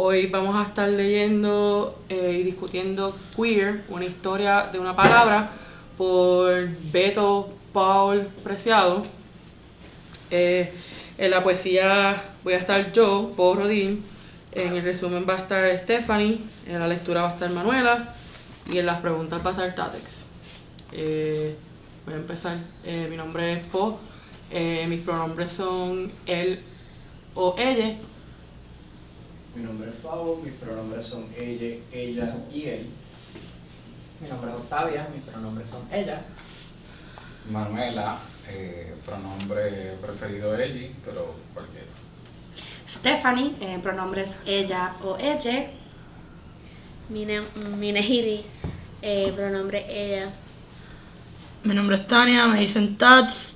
Hoy vamos a estar leyendo eh, y discutiendo Queer, una historia de una palabra, por Beto Paul Preciado. Eh, en la poesía voy a estar yo, Paul Rodín. En el resumen va a estar Stephanie. En la lectura va a estar Manuela. Y en las preguntas va a estar Tatex. Eh, voy a empezar. mi nombre es Po. mis pronombres son él o ella. Mi nombre es Fabo, mis pronombres son ella, ella y él. Mi nombre es Octavia, mis pronombres son ella. Manuela, eh, pronombre preferido ella, pero cualquiera. Stephanie, eh, pronombres ella o ella. Minehiri, eh, pronombre ella. Mi nombre es Tania, me dicen Tats,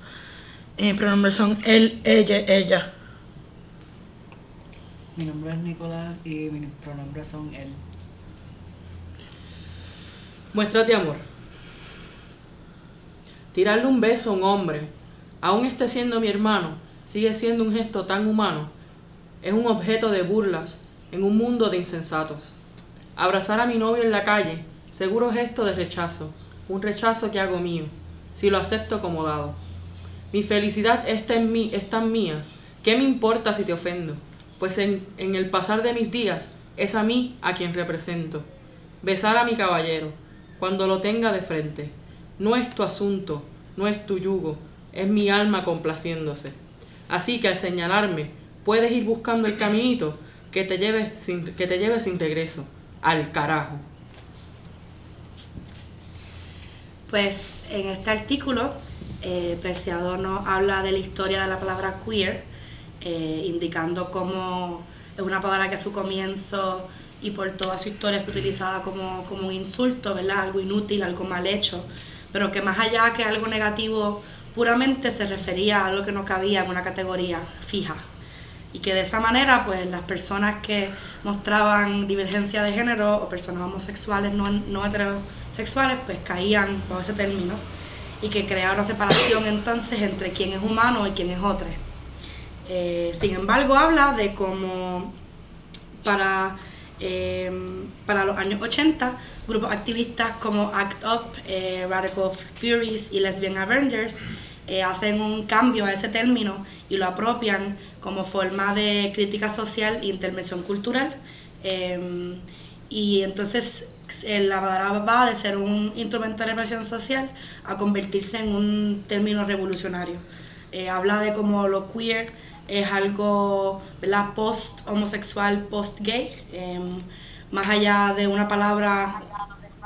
eh, pronombres son él, ella, ella. Mi nombre es Nicolás y mis pronombres son él. Muéstrate amor. Tirarle un beso a un hombre, aún esté siendo mi hermano, sigue siendo un gesto tan humano. Es un objeto de burlas en un mundo de insensatos. Abrazar a mi novio en la calle, seguro gesto de rechazo, un rechazo que hago mío, si lo acepto como dado. Mi felicidad está en mí, es tan mía, ¿qué me importa si te ofendo? Pues en, el pasar de mis días es a mí a quien represento. Besar a mi caballero, cuando lo tenga de frente. No es tu asunto, no es tu yugo, es mi alma complaciéndose. Así que al señalarme, puedes ir buscando el caminito que te lleve sin, que te lleve sin regreso, al carajo. Pues en este artículo, eh, Preciado nos habla de la historia de la palabra queer, eh, indicando cómo es una palabra que a su comienzo y por toda su historia fue utilizada como, como un insulto, ¿verdad? Algo inútil, algo mal hecho, pero que más allá que algo negativo puramente se refería a algo que no cabía en una categoría fija. Y que de esa manera, pues las personas que mostraban divergencia de género o personas homosexuales no, no heterosexuales, pues caían bajo ese término y que creaba una separación entonces entre quién es humano y quién es otro. Eh, sin embargo, habla de cómo para, em, para los años 80, grupos activistas como ACT UP, eh, Radical Furies y Lesbian Avengers eh, hacen un cambio a ese término y lo apropian como forma de crítica social e intervención cultural. Em, y entonces la palabra va de ser un instrumento de represión social a convertirse en un término revolucionario. habla de cómo lo queer es algo post homosexual, post gay, em, más allá de una palabra,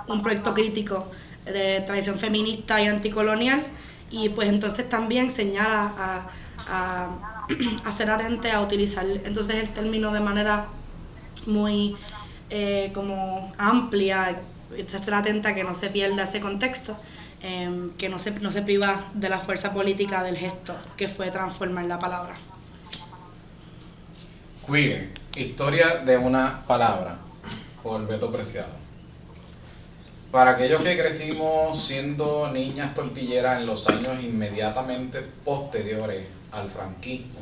un proyecto crítico de tradición feminista y anticolonial, y pues entonces también señala a, a, ser atente a utilizar entonces el término de manera muy eh, como amplia, ser atenta a que no se pierda ese contexto. Em, que no se, no se priva de la fuerza política del gesto que fue transformar la palabra. Queer, historia de una palabra, por Beto Preciado. Para aquellos que crecimos siendo niñas tortilleras en los años inmediatamente posteriores al franquismo,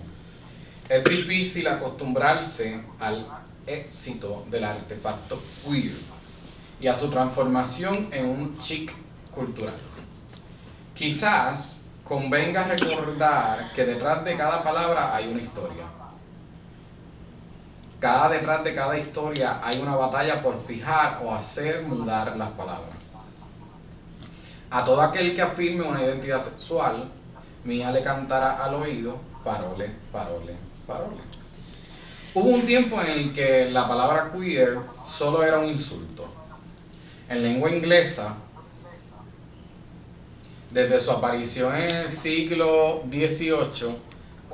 es difícil acostumbrarse al éxito del artefacto queer y a su transformación en un chic cultural. Quizás convenga recordar que detrás de cada palabra hay una historia cada detrás de cada historia hay una batalla por fijar o hacer mudar las palabras. A todo aquel que afirme una identidad sexual, Mía le cantará al oído, parole, parole, parole. Hubo un tiempo en el que la palabra queer solo era un insulto. En lengua inglesa, desde su aparición en el siglo XVIII,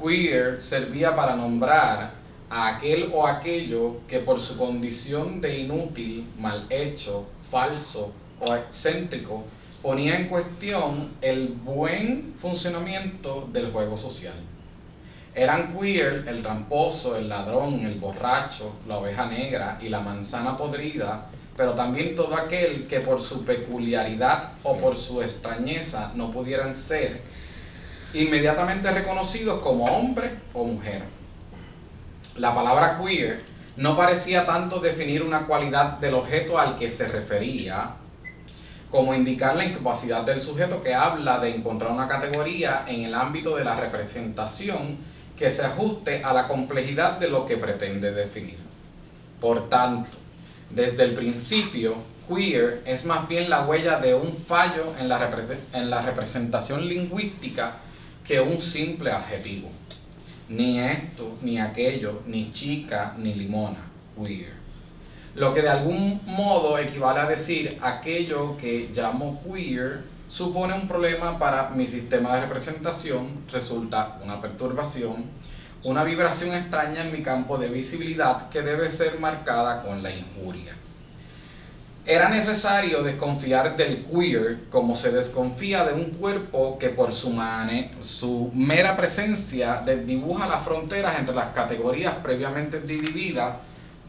queer servía para nombrar a aquel o aquello que por su condición de inútil, mal hecho, falso o excéntrico ponía en cuestión el buen funcionamiento del juego social. Eran queer el tramposo, el ladrón, el borracho, la oveja negra y la manzana podrida, pero también todo aquel que por su peculiaridad o por su extrañeza no pudieran ser inmediatamente reconocidos como hombre o mujer la palabra queer no parecía tanto definir una cualidad del objeto al que se refería, como indicar la incapacidad del sujeto que habla de encontrar una categoría en el ámbito de la representación que se ajuste a la complejidad de lo que pretende definir. Por tanto, desde el principio, queer es más bien la huella de un fallo en la, repre- en la representación lingüística que un simple adjetivo. Ni esto, ni aquello, ni chica, ni limona, queer. Lo que de algún modo equivale a decir aquello que llamo queer supone un problema para mi sistema de representación, resulta una perturbación, una vibración extraña en mi campo de visibilidad que debe ser marcada con la injuria. Era necesario desconfiar del queer como se desconfía de un cuerpo que por su, mane- su mera presencia desdibuja las fronteras entre las categorías previamente divididas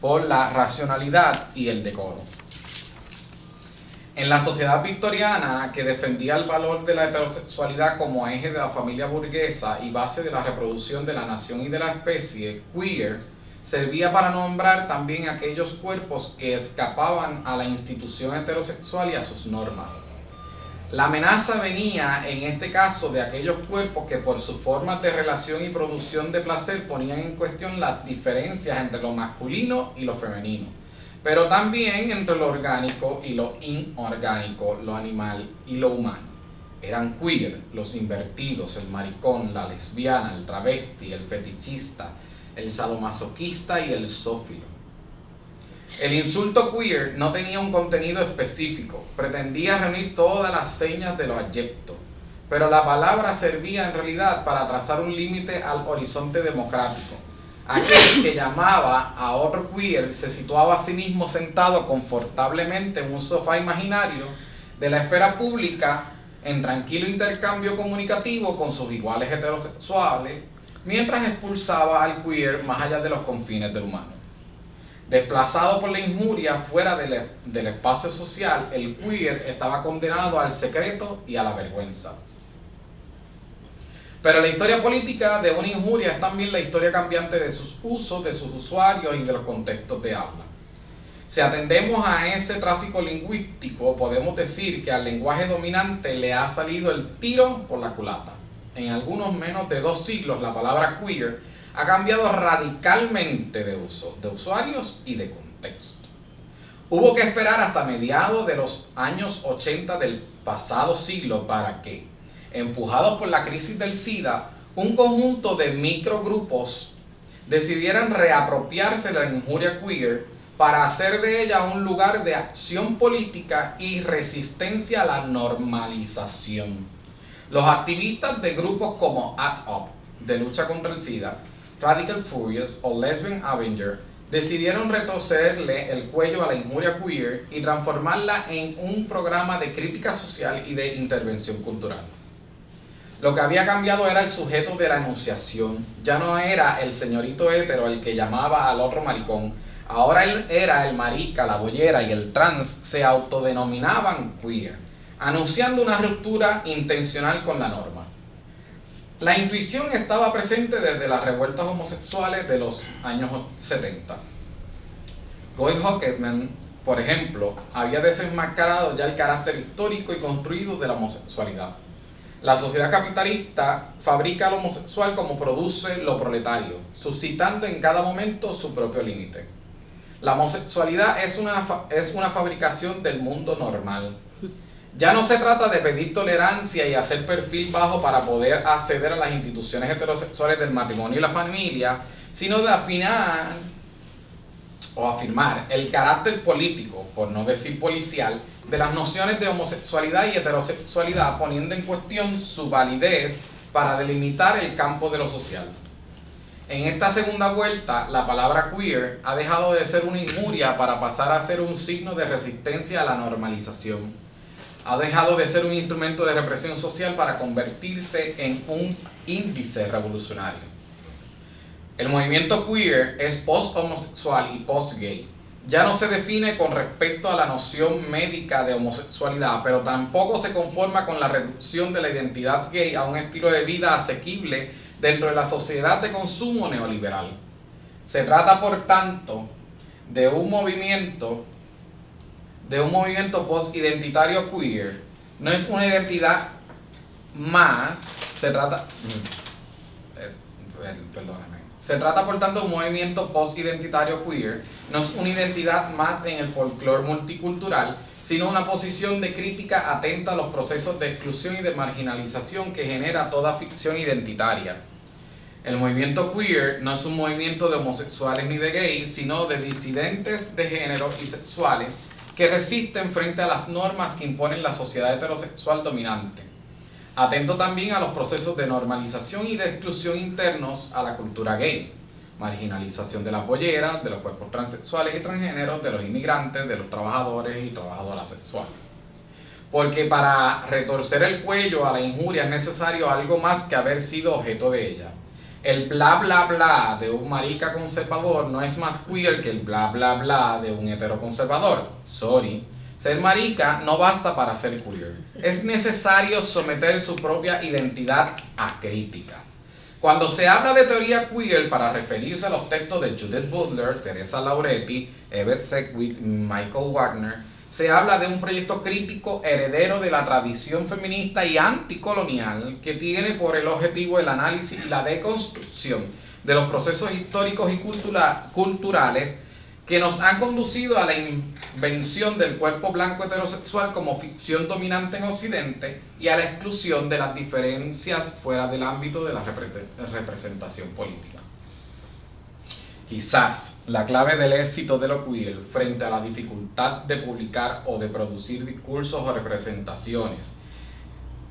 por la racionalidad y el decoro. En la sociedad victoriana, que defendía el valor de la heterosexualidad como eje de la familia burguesa y base de la reproducción de la nación y de la especie, queer servía para nombrar también aquellos cuerpos que escapaban a la institución heterosexual y a sus normas. La amenaza venía en este caso de aquellos cuerpos que por sus formas de relación y producción de placer ponían en cuestión las diferencias entre lo masculino y lo femenino, pero también entre lo orgánico y lo inorgánico, lo animal y lo humano. Eran queer, los invertidos, el maricón, la lesbiana, el travesti, el fetichista, el sadomasoquista y el zófilo. El insulto queer no tenía un contenido específico, pretendía reunir todas las señas de lo adyecto, pero la palabra servía en realidad para trazar un límite al horizonte democrático. Aquel que llamaba a otro queer se situaba a sí mismo sentado confortablemente en un sofá imaginario de la esfera pública en tranquilo intercambio comunicativo con sus iguales heterosexuales, mientras expulsaba al queer más allá de los confines del humano. Desplazado por la injuria fuera del, del espacio social, el queer estaba condenado al secreto y a la vergüenza. Pero la historia política de una injuria es también la historia cambiante de sus usos, de sus usuarios y de los contextos de habla. Si atendemos a ese tráfico lingüístico, podemos decir que al lenguaje dominante le ha salido el tiro por la culata. En algunos menos de dos siglos, la palabra queer ha cambiado radicalmente de uso, de usuarios y de contexto. Hubo que esperar hasta mediados de los años 80 del pasado siglo para que, empujados por la crisis del SIDA, un conjunto de microgrupos decidieran reapropiarse de la injuria queer para hacer de ella un lugar de acción política y resistencia a la normalización. Los activistas de grupos como ACT UP, de lucha contra el SIDA, Radical Furious o Lesbian Avenger decidieron retorcerle el cuello a la injuria queer y transformarla en un programa de crítica social y de intervención cultural. Lo que había cambiado era el sujeto de la enunciación. Ya no era el señorito hétero el que llamaba al otro maricón. Ahora él era el marica, la bollera y el trans se autodenominaban queer, anunciando una ruptura intencional con la norma. La intuición estaba presente desde las revueltas homosexuales de los años 70. Goy Hockman, por ejemplo, había desenmascarado ya el carácter histórico y construido de la homosexualidad. La sociedad capitalista fabrica al homosexual como produce lo proletario, suscitando en cada momento su propio límite. La homosexualidad es una, es una fabricación del mundo normal. Ya no se trata de pedir tolerancia y hacer perfil bajo para poder acceder a las instituciones heterosexuales del matrimonio y la familia, sino de afinar o afirmar el carácter político, por no decir policial, de las nociones de homosexualidad y heterosexualidad, poniendo en cuestión su validez para delimitar el campo de lo social. En esta segunda vuelta, la palabra queer ha dejado de ser una injuria para pasar a ser un signo de resistencia a la normalización. Ha dejado de ser un instrumento de represión social para convertirse en un índice revolucionario. El movimiento queer es post-homosexual y post-gay. Ya no se define con respecto a la noción médica de homosexualidad, pero tampoco se conforma con la reducción de la identidad gay a un estilo de vida asequible dentro de la sociedad de consumo neoliberal. Se trata, por tanto, de un movimiento de un movimiento post-identitario queer no es una identidad más, se trata, mm, eh, per- perdóname, se trata por tanto de un movimiento post-identitario queer, no es una identidad más en el folclore multicultural, sino una posición de crítica atenta a los procesos de exclusión y de marginalización que genera toda ficción identitaria. El movimiento queer no es un movimiento de homosexuales ni de gays, sino de disidentes de género y sexuales que resisten frente a las normas que imponen la sociedad heterosexual dominante. Atento también a los procesos de normalización y de exclusión internos a la cultura gay, marginalización de las bolleras, de los cuerpos transexuales y transgéneros, de los inmigrantes, de los trabajadores y trabajadoras sexuales. Porque para retorcer el cuello a la injuria es necesario algo más que haber sido objeto de ella. El bla bla bla de un marica conservador no es más queer que el bla bla bla de un heteroconservador. Sorry. Ser marica no basta para ser queer. Es necesario someter su propia identidad a crítica. Cuando se habla de teoría queer para referirse a los textos de Judith Butler, Teresa Lauretti, Ebert Sedgwick, Michael Wagner, se habla de un proyecto crítico heredero de la tradición feminista y anticolonial que tiene por el objetivo el análisis y la deconstrucción de los procesos históricos y cultura- culturales que nos han conducido a la invención del cuerpo blanco heterosexual como ficción dominante en Occidente y a la exclusión de las diferencias fuera del ámbito de la repre- representación política. Quizás la clave del éxito de lo queer frente a la dificultad de publicar o de producir discursos o representaciones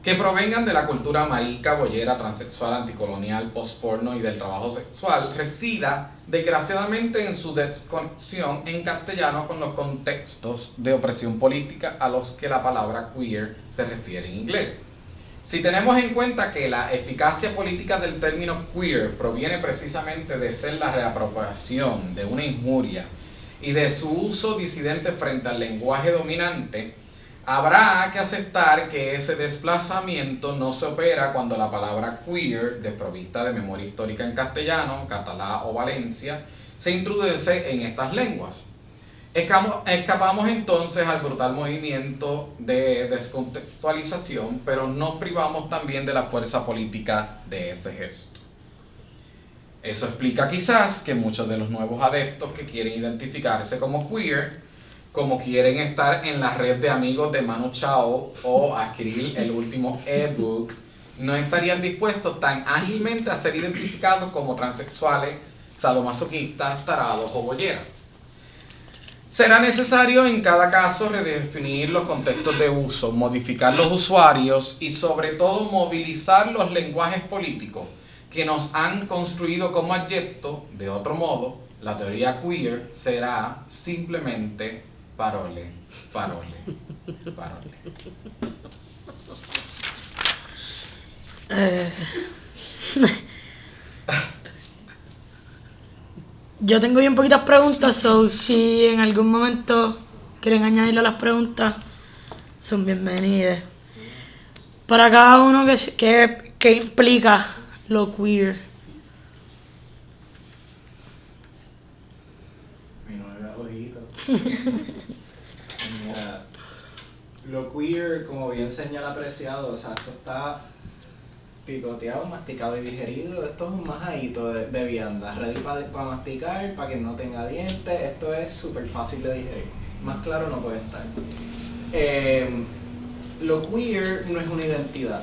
que provengan de la cultura marica, boyera, transexual, anticolonial, postporno y del trabajo sexual, resida desgraciadamente en su desconexión en castellano con los contextos de opresión política a los que la palabra queer se refiere en inglés. Si tenemos en cuenta que la eficacia política del término queer proviene precisamente de ser la reapropiación de una injuria y de su uso disidente frente al lenguaje dominante, habrá que aceptar que ese desplazamiento no se opera cuando la palabra queer, desprovista de memoria histórica en castellano, catalán o valencia, se introduce en estas lenguas. Escamo- Escapamos entonces al brutal movimiento de descontextualización, pero nos privamos también de la fuerza política de ese gesto. Eso explica quizás que muchos de los nuevos adeptos que quieren identificarse como queer, como quieren estar en la red de amigos de Manu Chao o adquirir el último ebook, no estarían dispuestos tan ágilmente a ser identificados como transexuales, sadomasoquistas, tarados o bolleras. Será necesario en cada caso redefinir los contextos de uso, modificar los usuarios y sobre todo movilizar los lenguajes políticos que nos han construido como adyecto. De otro modo, la teoría queer será simplemente parole, parole, parole. Eh, Yo tengo bien poquitas preguntas, so si en algún momento quieren añadirle a las preguntas, son bienvenidas. Para cada uno, ¿qué, qué, qué implica lo queer? Mi nueve ojitos. Mira, lo queer, como bien señala apreciado, o sea, esto está picoteado, masticado y digerido. Esto es un majadito de, de vianda, ready para masticar, para que no tenga dientes. Esto es súper fácil de digerir. Más claro no puede estar. Eh, lo queer no es una identidad.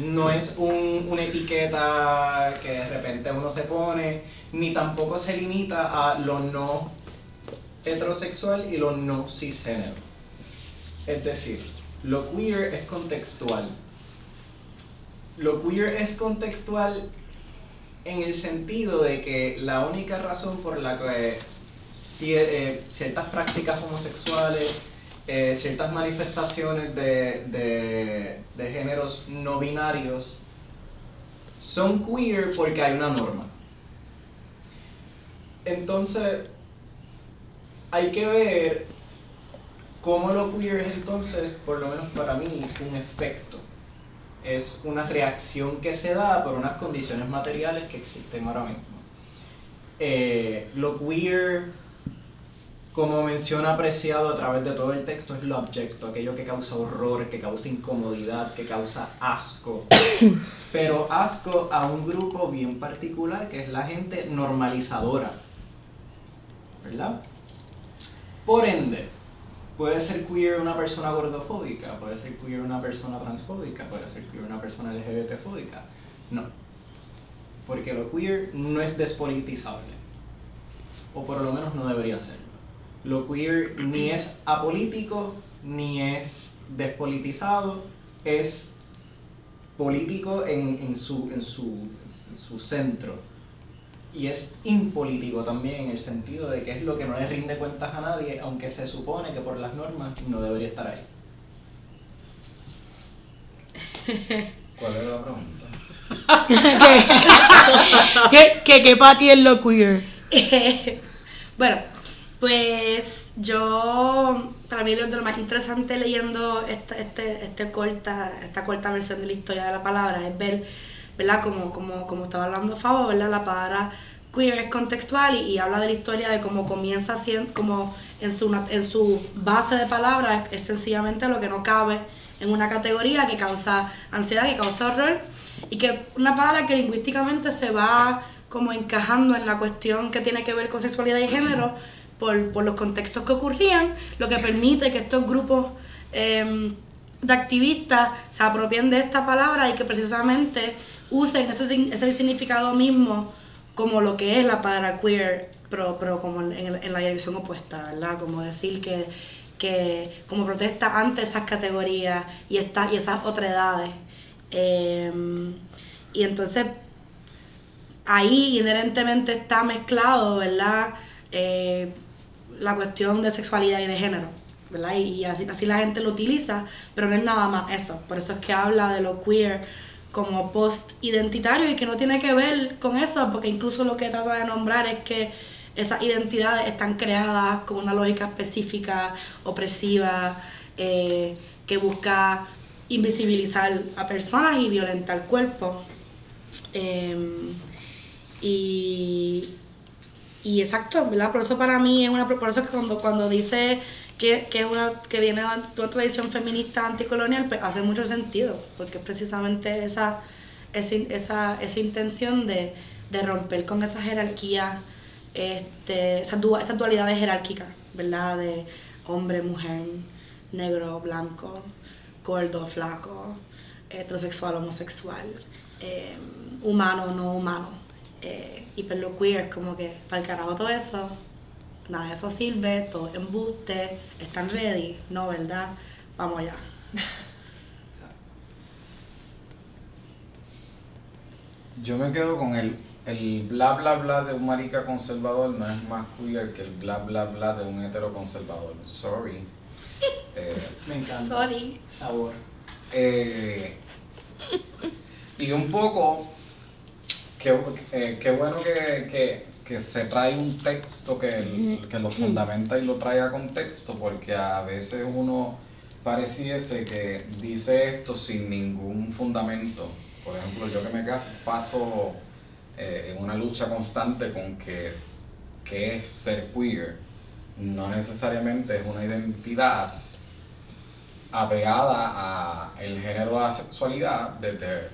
No es un- una etiqueta que de repente uno se pone, ni tampoco se limita a lo no heterosexual y lo no cisgénero. Es decir, lo queer es contextual. Lo queer es contextual en el sentido de que la única razón por la que eh, ciertas prácticas homosexuales, eh, ciertas manifestaciones de, de- de géneros no binarios son queer porque hay una norma. Entonces, hay que ver cómo lo queer es entonces, por lo menos para mí, un efecto. Es una reacción que se da por unas condiciones materiales que existen ahora mismo. eh, lo queer, como menciona apreciado a través de todo el texto, es lo abyecto, aquello que causa horror, que causa incomodidad, que causa asco. Pero asco a un grupo bien particular, que es la gente normalizadora. ¿Verdad? Por ende, puede ser queer una persona gordofóbica, puede ser queer una persona transfóbica, puede ser queer una persona LGBTfóbica. No. Porque lo queer no es despolitizable. O por lo menos no debería serlo. Lo queer ni es apolítico, ni es despolitizado, es político en, en su, en, su, en su centro. Y es impolítico también en el sentido de que es lo que no le rinde cuentas a nadie, aunque se supone que por las normas no debería estar ahí. ¿Cuál era la pregunta? que, que, que para ti es lo queer. bueno, pues yo, para mí lo, de lo más interesante leyendo esta, este, este corta, esta corta versión de la historia de la palabra es ver, ¿verdad? Como, como, como estaba hablando Fabo, ¿verdad? La palabra queer es contextual y, habla de la historia de cómo comienza siendo, como en su, en su base de palabras es sencillamente lo que no cabe en una categoría que causa ansiedad, que causa horror y que una palabra que lingüísticamente se va como encajando en la cuestión que tiene que ver con sexualidad y género por, por los contextos que ocurrían, lo que permite que estos grupos em, de activistas se apropien de esta palabra y que precisamente usen ese, ese significado mismo como lo que es la palabra queer, pero, pero como en, en- la dirección opuesta, ¿verdad? Como decir que, que como protesta ante esas categorías y, esta, y esas otredades. Em, y entonces ahí inherentemente está mezclado, ¿verdad? Eh, la cuestión de sexualidad y de género, ¿verdad? Y, y así, así la gente lo utiliza, pero no es nada más eso. Por eso es que habla de lo queer como post-identitario y que no tiene que ver con eso, porque incluso lo que trata de nombrar es que esas identidades están creadas con una lógica específica, opresiva, eh, que busca invisibilizar a personas y violentar cuerpos. Em, y, y exacto, ¿verdad? Por eso para mí es una por eso que cuando, cuando dice que, que, una, que viene de una tradición feminista anticolonial, pues hace mucho sentido, porque es precisamente esa, esa, esa, esa intención de, de romper con esa jerarquía, este, esas, esas dualidades jerárquicas, ¿verdad? De hombre, mujer, negro, blanco, gordo, flaco, heterosexual, homosexual, eh, humano, no humano. Eh, y lo queer como que para el carajo todo eso, nada de eso sirve, todo es embuste, están ready, no, ¿verdad? Vamos allá. Yo me quedo con el, el bla bla bla de un marica conservador no es más queer que el bla bla bla de un hetero conservador. Sorry. Eh, Me encanta. Sorry. Sabor. eh, y un poco, qué, eh, qué bueno que, que- que se trae un texto que, que lo fundamenta y lo trae a contexto, porque a veces uno pareciese que dice esto sin ningún fundamento. Por ejemplo, yo que me paso eh, en una lucha constante con que, que es ser queer, no necesariamente es una identidad apegada a el género de la sexualidad desde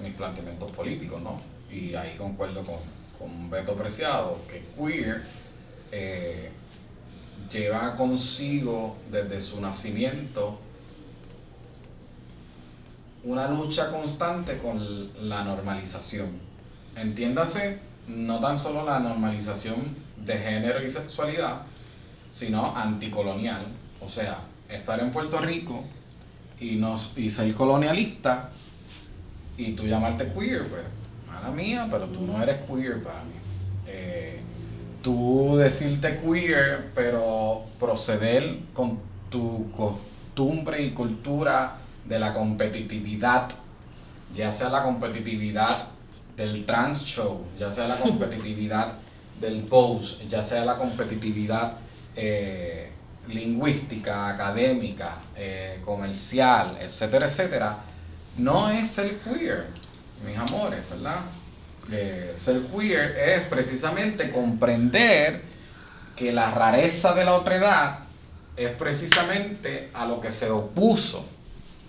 mis planteamientos políticos, ¿no? Y ahí concuerdo con, con Beto Preciado, que queer eh, lleva consigo desde su nacimiento una lucha constante con la normalización. Entiéndase, no tan solo la normalización de género y sexualidad, sino anticolonial. O sea, estar en Puerto Rico y, nos, y ser colonialista y tú llamarte queer, pues, mala mía, pero tú no eres queer para mí. Eh, tú decirte queer, pero proceder con tu costumbre y cultura de la competitividad, ya sea la competitividad del trans show, ya sea la competitividad del pose, ya sea la competitividad eh, lingüística, académica, eh, comercial, etcétera, etcétera, no es el queer, mis amores, ¿verdad? Eh, ser queer es precisamente comprender que la rareza de la otredad es precisamente a lo que se opuso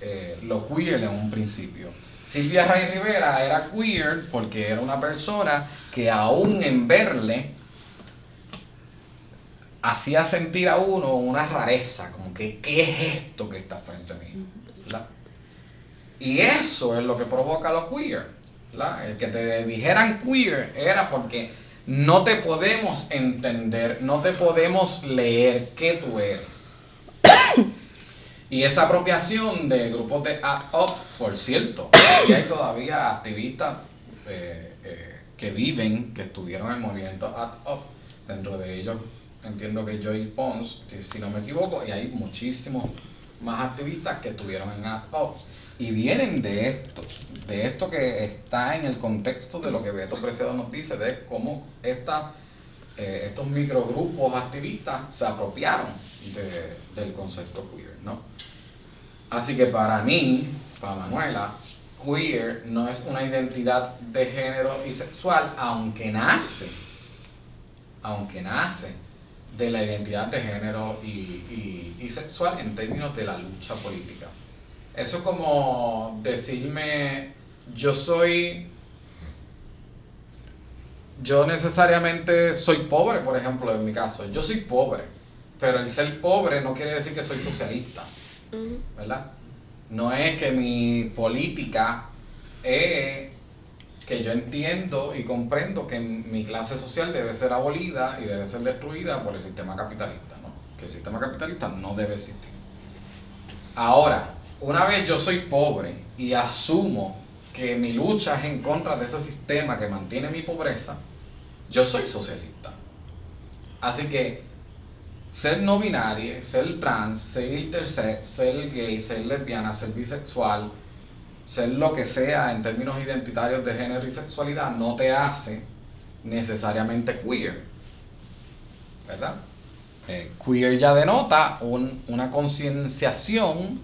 eh, lo queer en un principio. Silvia Ray Rivera era queer porque era una persona que aún en verle hacía sentir a uno una rareza, como que ¿qué es esto que está frente a mí? Y eso es lo que provoca lo queer. ¿verdad? El que te dijeran queer era porque no te podemos entender, no te podemos leer qué tú eres. Y esa apropiación de grupos de Up, por cierto, y hay todavía activistas eh, eh, que viven, que estuvieron en el movimiento Up, dentro de ellos entiendo que Joy Pons, si, no me equivoco, y hay muchísimos más activistas que estuvieron en Up. Y vienen de esto, de esto que está en el contexto de lo que Beto Preciado nos dice, de cómo esta, eh, estos microgrupos activistas se apropiaron de- del concepto queer, ¿no? Así que para mí, para Manuela, queer no es una identidad de género y sexual, aunque nace, aunque nace de la identidad de género y, y- y sexual en términos de la lucha política. Eso es como decirme, yo soy, yo necesariamente soy pobre, por ejemplo, en mi caso, yo soy pobre, pero el ser pobre no quiere decir que soy socialista. ¿verdad? No es que mi política es que yo entiendo y comprendo que mi clase social debe ser abolida y debe ser destruida por el sistema capitalista, ¿no? Que el sistema capitalista no debe existir. Ahora, una vez yo soy pobre y asumo que mi lucha es en contra de ese sistema que mantiene mi pobreza, yo soy socialista. Así que ser no binario, ser trans, ser intersex, ser gay, ser lesbiana, ser bisexual, ser lo que sea en términos identitarios de género y sexualidad no te hace necesariamente queer. ¿Verdad? Eh, queer ya denota un- una concienciación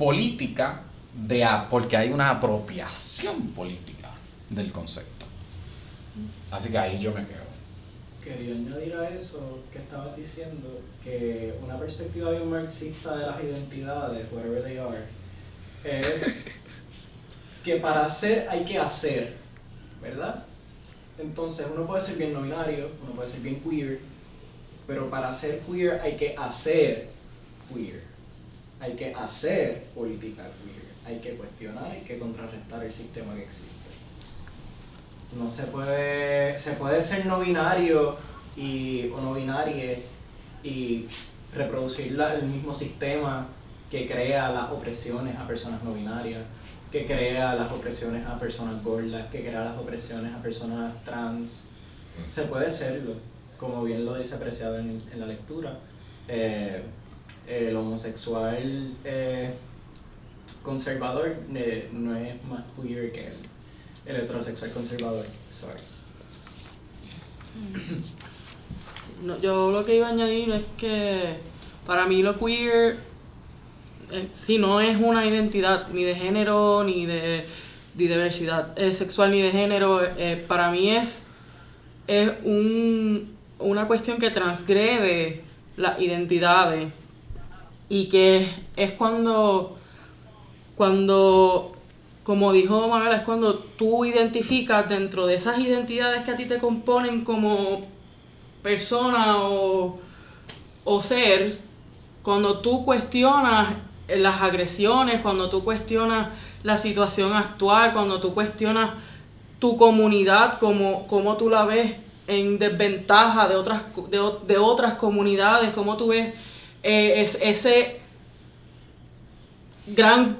política de a- porque hay una apropiación política del concepto. Así que ahí yo me quedo. Quería añadir a eso que estabas diciendo que una perspectiva bien marxista de las identidades, whatever they are, es que para ser hay que hacer, ¿verdad? Entonces uno puede ser bien no binario, uno puede ser bien queer, pero para ser queer hay que hacer queer, hay que hacer política hay que cuestionar, hay que contrarrestar el sistema que existe. No se puede, se puede ser no binario y, o no binarie y reproducir el mismo sistema que crea las opresiones a personas no binarias, que crea las opresiones a personas gordas, que crea las opresiones a personas trans. Se puede hacerlo, como bien lo dice apreciado en, en la lectura. Eh, el homosexual eh, conservador eh, no es más queer que el, heterosexual conservador. Sorry. No, yo lo que iba a añadir es que para mí lo queer, eh, sí, no es una identidad ni de género ni de, diversidad eh, sexual ni de género. eh, para mí es, es un- una cuestión que transgrede las identidades y que es cuando, cuando, como dijo Manuel, es cuando tú identificas dentro de esas identidades que a ti te componen como persona o, o ser, cuando tú cuestionas las agresiones, cuando tú cuestionas la situación actual, cuando tú cuestionas tu comunidad, como, como tú la ves en desventaja de otras, de, de otras comunidades, como tú ves eh, es- ese gran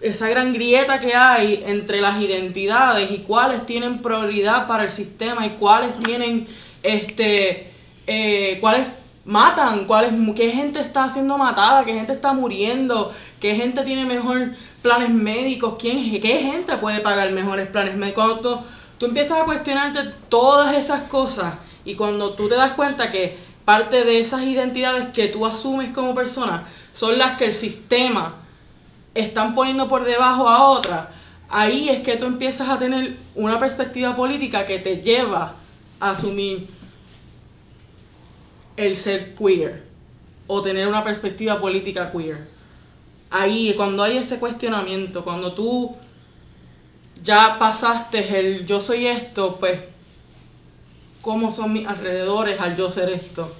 esa gran grieta que hay entre las identidades y cuáles tienen prioridad para el sistema y cuáles tienen este eh, cuáles matan, cuáles qué gente está siendo matada, qué gente está muriendo, qué gente tiene mejor planes médicos, quién qué gente puede pagar mejores planes médicos. Cuando tú, tú empiezas a cuestionarte todas esas cosas y cuando tú te das cuenta que parte de esas identidades que tú asumes como persona son las que el sistema están poniendo por debajo a otras, ahí es que tú empiezas a tener una perspectiva política que te lleva a asumir el ser queer o tener una perspectiva política queer. Ahí, cuando hay ese cuestionamiento, cuando tú ya pasaste el yo soy esto, pues, ¿cómo son mis alrededores al yo ser esto?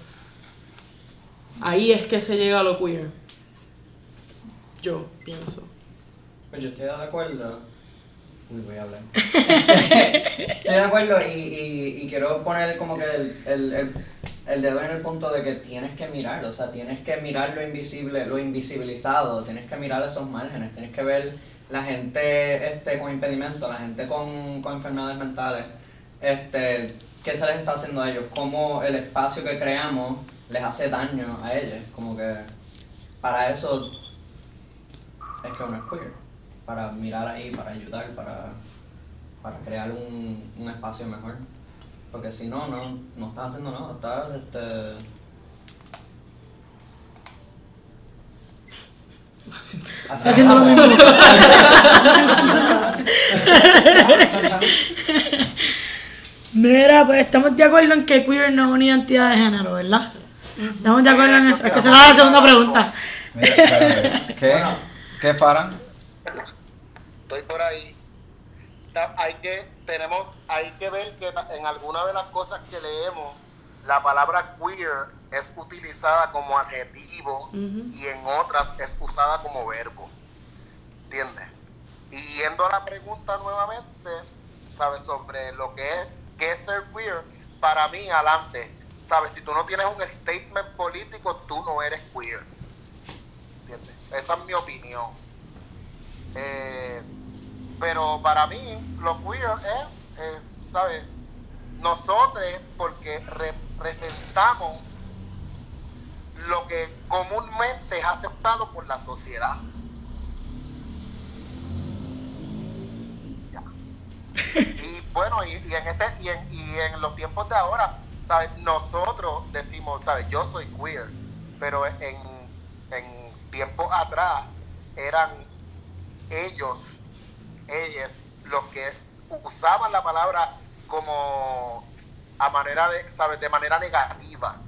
Ahí es que se llega a lo queer. Yo pienso. Pues yo estoy de acuerdo. Uy, voy a hablar. estoy de acuerdo y, y, y quiero poner como que el, el, el, el dedo en el punto de que tienes que mirar, o sea, tienes que mirar lo invisible, lo invisibilizado, tienes que mirar esos márgenes, tienes que ver la gente este, con impedimentos, la gente con, con enfermedades mentales, este, qué se les está haciendo a ellos, cómo el espacio que creamos les hace daño a ellos, como que para eso es que uno es queer, para mirar ahí, para ayudar, para, para crear un, un espacio mejor. Porque si no, no, no estás haciendo nada, estás este, haciendo lo mismo. Mira, pues estamos de acuerdo en que queer no es una identidad de género, ¿verdad? Estamos de acuerdo en eso. Es que esa es la segunda pregunta. Mira. ¿Qué? ¿Qué, Farhan? Estoy por ahí. Hay que, tenemos, hay que ver que en alguna de las cosas que leemos, la palabra queer es utilizada como adjetivo y en otras es usada como verbo. ¿Entiendes? Y yendo a la pregunta nuevamente, ¿sabes? Sobre lo que es, qué queer, para mí, adelante, ¿sabes? Si tú no tienes un statement político, tú no eres queer. ¿Entiendes? Esa es mi opinión. Eh, pero para mí, lo queer es, eh, ¿sabes? Nosotros, porque representamos lo que comúnmente es aceptado por la sociedad. Y bueno, y, en este y en, y en los tiempos de ahora, ¿sabes? Nosotros decimos, ¿sabes? Yo soy queer, pero en, en tiempos atrás eran ellos, ellas, los que usaban la palabra como a manera de, ¿sabes? De manera negativa.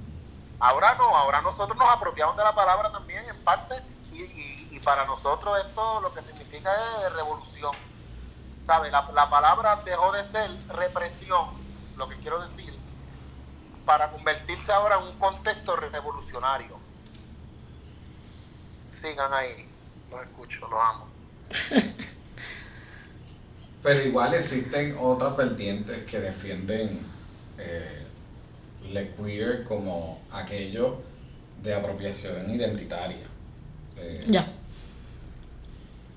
Ahora no, ahora nosotros nos apropiamos de la palabra también en parte y- y para nosotros esto lo que significa es revolución. La palabra dejó de ser represión, lo que quiero decir, para convertirse ahora en un contexto revolucionario. Sigan ahí, los escucho, los amo. Pero igual existen otras vertientes que defienden eh, le queer como aquello de apropiación identitaria. Eh, Ya.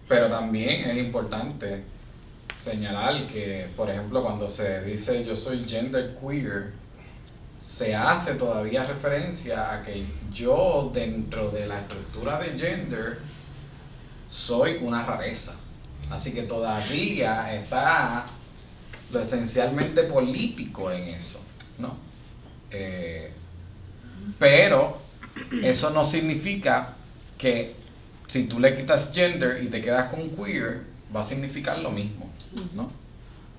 Pero también es importante señalar que, por ejemplo, cuando se dice yo soy gender queer, se hace todavía referencia a que yo dentro de la estructura de gender soy una rareza. Así que todavía está lo esencialmente político en eso, ¿no? Eh, pero eso no significa que si tú le quitas gender y te quedas con queer, va a significar lo mismo, ¿no?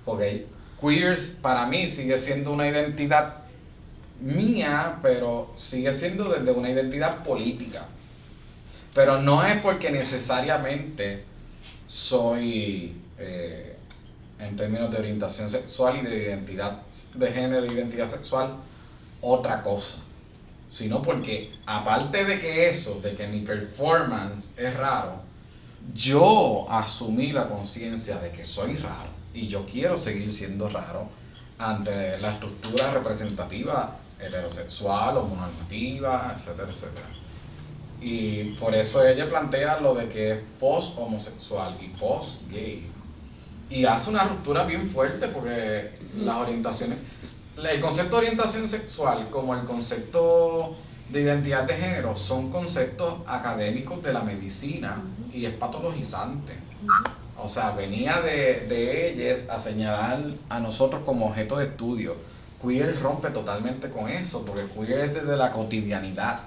Porque queer para mí sigue siendo una identidad mía, pero sigue siendo desde una identidad política. Pero no es porque necesariamente soy, eh, en términos de orientación sexual y de identidad de género identidad sexual, otra cosa. Sino porque, aparte de que eso, de que mi performance es raro, yo asumí la conciencia de que soy raro y yo quiero seguir siendo raro ante la estructura representativa heterosexual, homonormativa, etcétera, etcétera. Y por eso ella plantea lo de que es post-homosexual y post-gay. Y hace una ruptura bien fuerte porque las orientaciones, el concepto de orientación sexual como el concepto de identidad de género son conceptos académicos de la medicina y es patologizante. O sea, venía de, de ellas a señalar a nosotros como objeto de estudio. Queer rompe totalmente con eso, porque queer es desde la cotidianidad,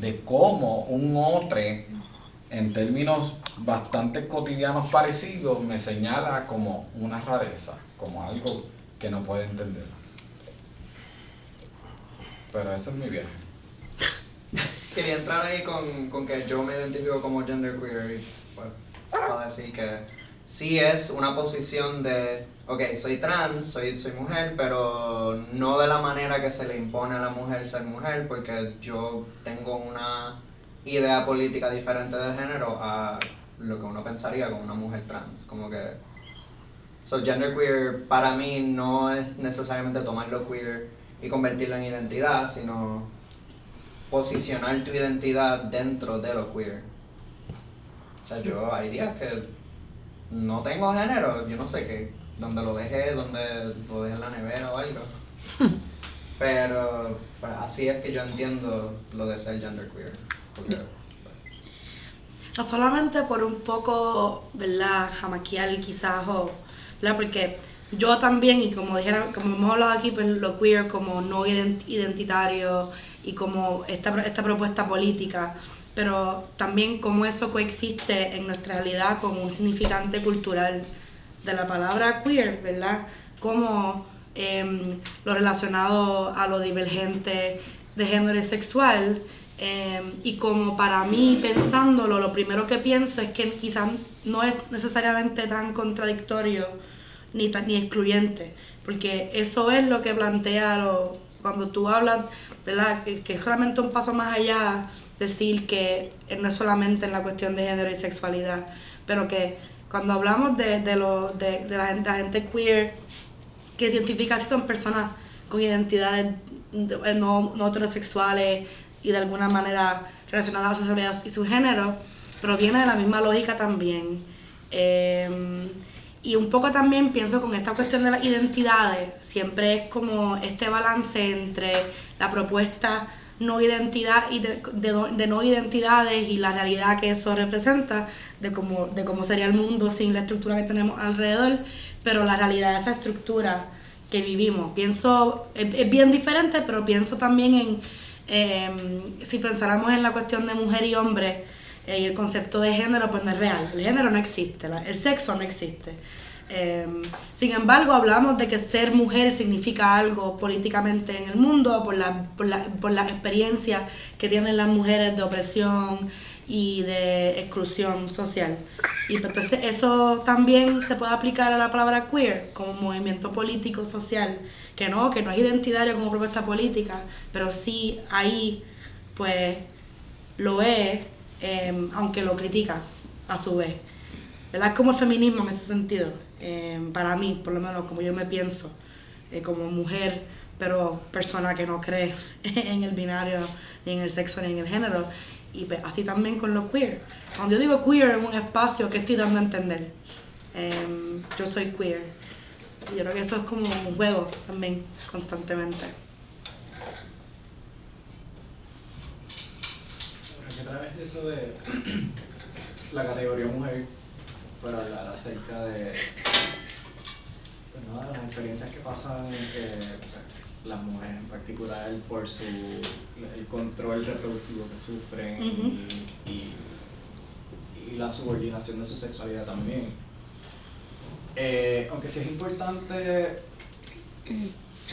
de cómo un otro en términos bastante cotidianos parecidos, me señala como una rareza, como algo que no puede entender. Pero ese es mi viaje. Quería entrar ahí con, con que yo me identifico como genderqueer y para decir que sí es una posición de, ok, soy trans, soy, soy mujer, pero no de la manera que se le impone a la mujer ser mujer, porque yo tengo una idea política diferente de género a lo que uno pensaría con una mujer trans. Como que. So, genderqueer para mí no es necesariamente tomar lo queer y convertirlo en identidad, sino posicionar tu identidad dentro de lo queer. O sea, yo hay días que no tengo género, yo no sé qué, donde lo dejé, donde lo dejé en la nevera o algo. Pero pues, así es que yo entiendo lo de ser genderqueer. Porque, No solamente por un poco, ¿verdad? Jamaquial quizás, o, ¿verdad? Porque yo también, y como dijera, como hemos hablado aquí, pues lo queer como no ident- identitario y como esta, esta propuesta política, pero también cómo eso coexiste en nuestra realidad con un significante cultural de la palabra queer, ¿verdad? Como em, lo relacionado a lo divergente de género y sexual. em, y como para mí, pensándolo, lo primero que pienso es que quizás no es necesariamente tan contradictorio ni, tan- ni excluyente, porque eso es lo que plantea lo- cuando tú hablas, ¿verdad? Que, es solamente un paso más allá decir que no es solamente en la cuestión de género y sexualidad, pero que cuando hablamos de, de, lo, de, la, gente, queer, que identifica si son personas con identidades de- no, no heterosexuales y de alguna manera relacionadas a su sexualidad y su género, proviene de la misma lógica también. Eh, y un poco también pienso con esta cuestión de las identidades, siempre es como este balance entre la propuesta no identidad y de, de de no identidades y la realidad que eso representa, de cómo, de cómo sería el mundo sin la estructura que tenemos alrededor, pero la realidad de esa estructura que vivimos. Pienso, es, bien diferente, pero pienso también en, eh, si pensáramos en la cuestión de mujer y hombre, eh, el concepto de género pues no es real, el género no existe, el sexo no existe. Eh, sin embargo, hablamos de que ser mujer significa algo políticamente en el mundo por la, por la, por que tienen las mujeres de opresión y de exclusión social. Y pues, entonces eso también se puede aplicar a la palabra queer como movimiento político social, que no, que no es identitario como propuesta política, pero sí ahí pues lo es, eh, aunque lo critica a su vez. ¿Verdad? Es como el feminismo en ese sentido, eh, para mí, por lo menos como yo me pienso, eh, como mujer, pero persona que no cree en el binario, ni en el sexo, ni en el género. Y pues, así también con lo queer. Cuando yo digo queer es un espacio que estoy dando a entender. Eh, yo soy queer. Y yo creo que eso es como un juego también, constantemente. Hay que traer eso de la categoría mujer para hablar acerca de, pues, ¿no? de las experiencias que pasan eh, las mujeres en particular por su el control reproductivo que sufren y- y la subordinación de su sexualidad también. Eh, aunque sí es importante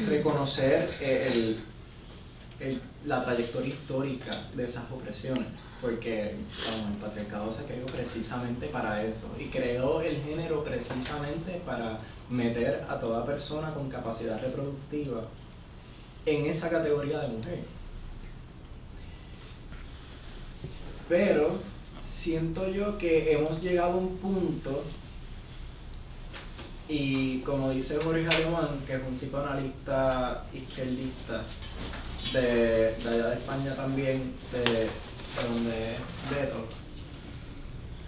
reconocer eh, el, el- la trayectoria histórica de esas opresiones, porque vamos, el patriarcado se creó precisamente para eso y creó el género precisamente para meter a toda persona con capacidad reproductiva en esa categoría de mujer. Pero siento yo que hemos llegado a un punto y como dice Jorge Alemán, que es un psicoanalista izquierdista de, de allá de España también, de, de donde es Beto,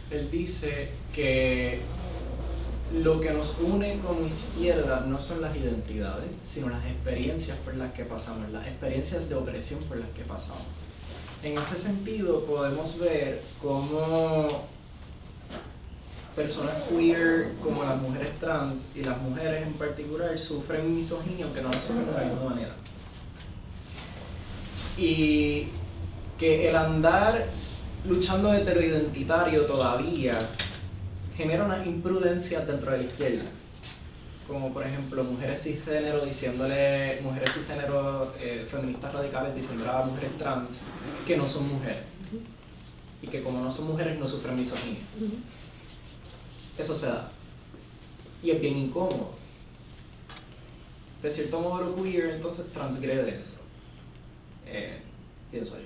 él dice que lo que nos une como izquierda no son las identidades, sino las experiencias por las que pasamos, las experiencias de opresión por las que pasamos. En ese sentido podemos ver cómo personas queer como las mujeres trans y las mujeres en particular sufren misoginia aunque no la sufren de la misma manera. Y que el andar luchando heteroidentitario todavía genera unas imprudencias dentro de la izquierda. Como por ejemplo mujeres cisgénero diciéndole, mujeres cisgénero eh, feministas radicales diciéndole a mujeres trans que no son mujeres. Y que como no son mujeres no sufren misoginia. Eso se da. Y es bien incómodo. De cierto modo lo queer entonces transgrede eso. Eh, pienso yo.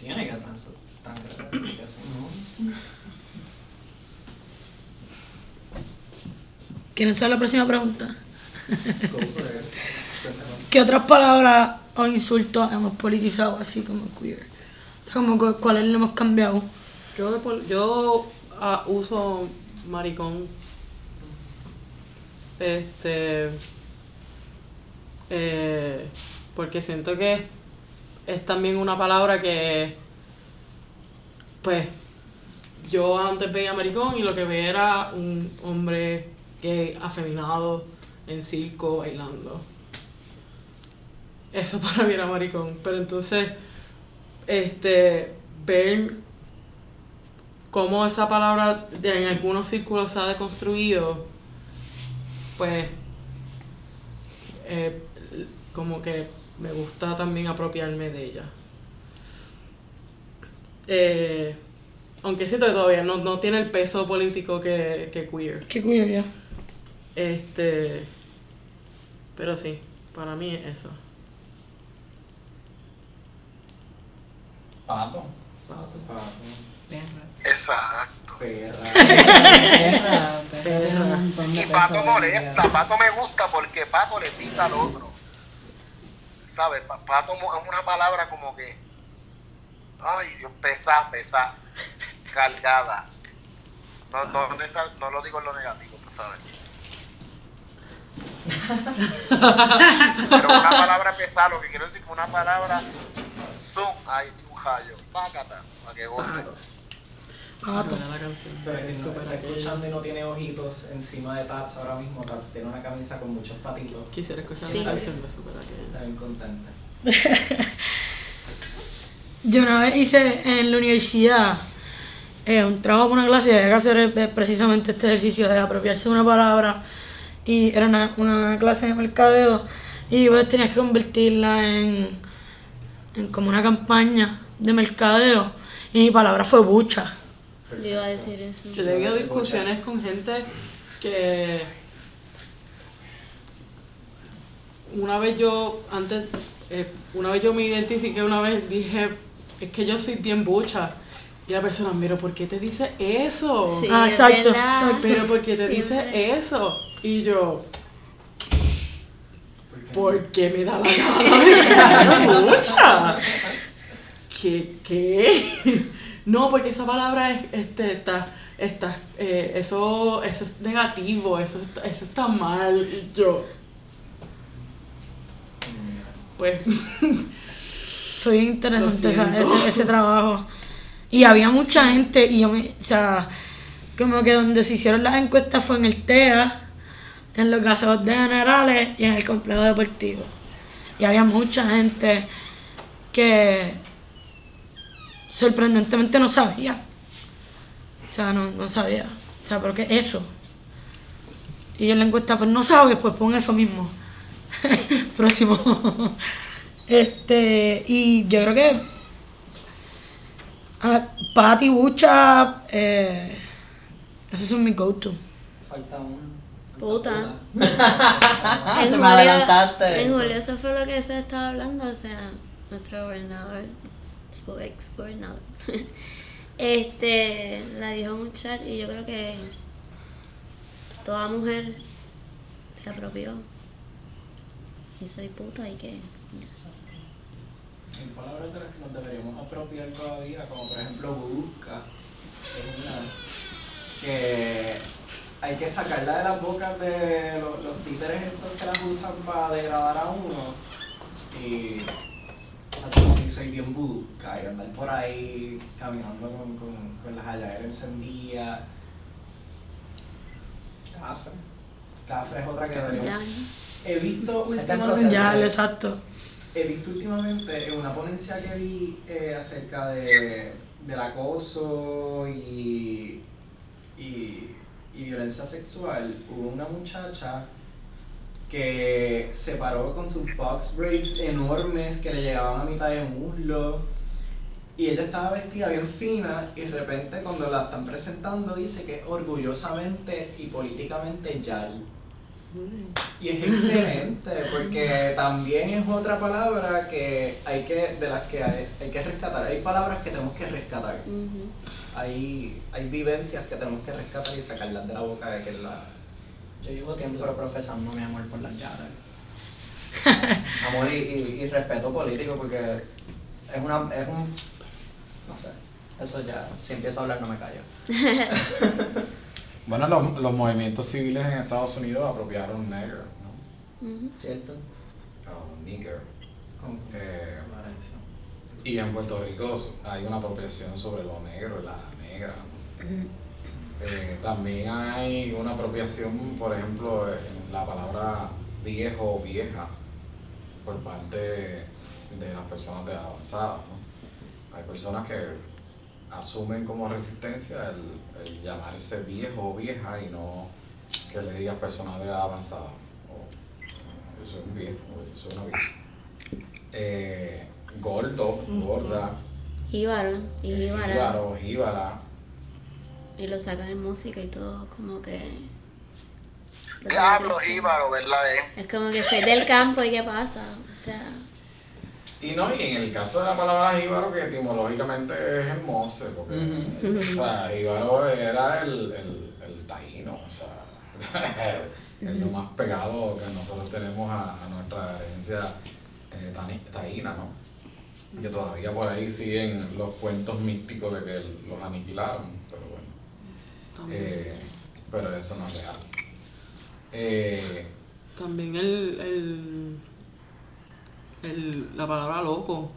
Tiene que trans transgredir, porque si no- ¿Quieren saber la próxima pregunta? ¿Qué otras palabras o insultos hemos politizado así como queer? Como cu- cuáles le hemos cambiado. Yo ah, uso maricón. Este. eh, porque siento que es también una palabra que. Pues. Yo antes veía maricón y lo que veía era un hombre gay afeminado en circo bailando. Eso para mí era maricón. Pero entonces. Este. Ver cómo esa palabra de- en algunos círculos se ha deconstruido, pues eh, como que me gusta también apropiarme de ella. Eh, aunque siento que todavía no, no tiene el peso político que, que queer. Qué queer ya. Este, pero sí, para mí es eso. Pato. Pato, pato. Perra. Exacto. Perra. Perra, Y en molesta. Pato me gusta porque Pato le pita al otro. ¿Sabes? Pa- Pato mo- es una palabra como que. Ay, Dios, pesa, pesa, cargada. No, no, no, no lo digo en lo negativo, tú sabes. Pero una palabra pesada, lo que quiero decir que una palabra. Zoom, ay, un rayo, págata, para que goce. La canción. Pero que no Súper está escuchando y no tiene ojitos encima de Tats ahora mismo. Tats tiene una camisa con muchos patitos. Quisiera escuchar Sí. la canción de Super Está bien contenta. Yo una vez hice en la universidad eh, un trabajo para una clase y había que hacer eh, precisamente este ejercicio de apropiarse de una palabra y era una, una clase de mercadeo y pues tenías que convertirla en, en como una campaña de mercadeo y mi palabra fue bucha. Yo iba a decir eso. Yo he tenido discusiones con gente que una vez yo, antes, eh, una vez yo me identifiqué, una vez dije, es que yo soy bien bucha. Y la persona, pero ¿por qué te dice eso? Sí, Ah, exacto. Pero ¿por qué te dice Siempre. eso? Y yo, porque me da la gana de bucha. ¿Qué? ¿Qué? No, porque esa palabra es, este, está, está, eh, eso, eso es negativo, eso, está- eso está mal. Y yo, pues, Fue interesante esa- ese, ese trabajo. Y había mucha gente, y yo me, o sea, como que donde se hicieron las encuestas fue en el TEA, en los gaseos de generales y en el complejo deportivo. Y había mucha gente que sorprendentemente no sabía. O sea, no, no sabía. O sea, pero ¿qué es eso? Y yo en la encuesta, pues no sabes, pues pon eso mismo. Próximo. este, y yo creo que ah, Pati Bucha, eh, esos son mis go-to. Falta uno. Puta. Ah, En te me adelantaste. En julio eso fue lo que se estaba hablando, o sea, nuestro gobernador, su ex gobernador, este, la dijo en un chat y yo creo que toda mujer se apropió. Y soy puta y que... Hay palabras de las que nos deberíamos apropiar todavía, como por ejemplo busca. Es una que hay que sacarla de las bocas de los, los títeres estos que las usan para degradar a uno. Y así sí soy bien busca y andar por ahí caminando con, con, con las halladeras encendidas. Cafre. Cafre es otra que He visto últimamente. Ya, exacto. he visto últimamente en una ponencia que vi eh, acerca de, del acoso y, y, y violencia sexual, hubo una muchacha que se paró con sus box braids enormes que le llegaban a mitad de muslo y ella estaba vestida bien fina y de repente cuando la están presentando dice que orgullosamente y políticamente yal. Y es excelente porque también es otra palabra que hay que de las que hay, hay que rescatar. Hay palabras que tenemos que rescatar. Hay, hay vivencias que tenemos que rescatar y sacarlas de la boca de que la Yo llevo tiempo profesando mi amor por las llaves. amor y, y, y respeto político porque es una es un no sé, eso ya, si empiezo a hablar no me callo. Bueno, los, los movimientos civiles en Estados Unidos apropiaron negro, ¿no? ¿Cierto? O nigger. ¿Cómo Eh? Y en Puerto Rico hay una apropiación sobre lo negro y la negra. ¿no? Eh, también hay una apropiación, por ejemplo, en la palabra viejo o vieja por parte de las personas de edad avanzada. ¿no? Hay personas que asumen como resistencia el, el llamarse viejo o vieja y no que le digas personas de edad avanzada. O, yo soy un viejo, o yo soy una vieja. Eh, gordo, gorda, Jíbaro eh, jíbara. jíbaro, jíbara. Y lo sacan en música y todo, como que. lo Diablo, jíbaro, ¿verdad? Eh? Es como que soy del campo y qué pasa. O sea, Y no, y en el caso de la palabra jíbaro, que etimológicamente es hermoso, porque o sea, jíbaro era el, el, el taíno, o sea, es lo más pegado que nosotros tenemos a, a nuestra herencia eh, taína, ¿no? Que todavía por ahí siguen los cuentos místicos de que los aniquilaron, Eh, pero eso no es real. Eh, también el, el, el, la palabra loco.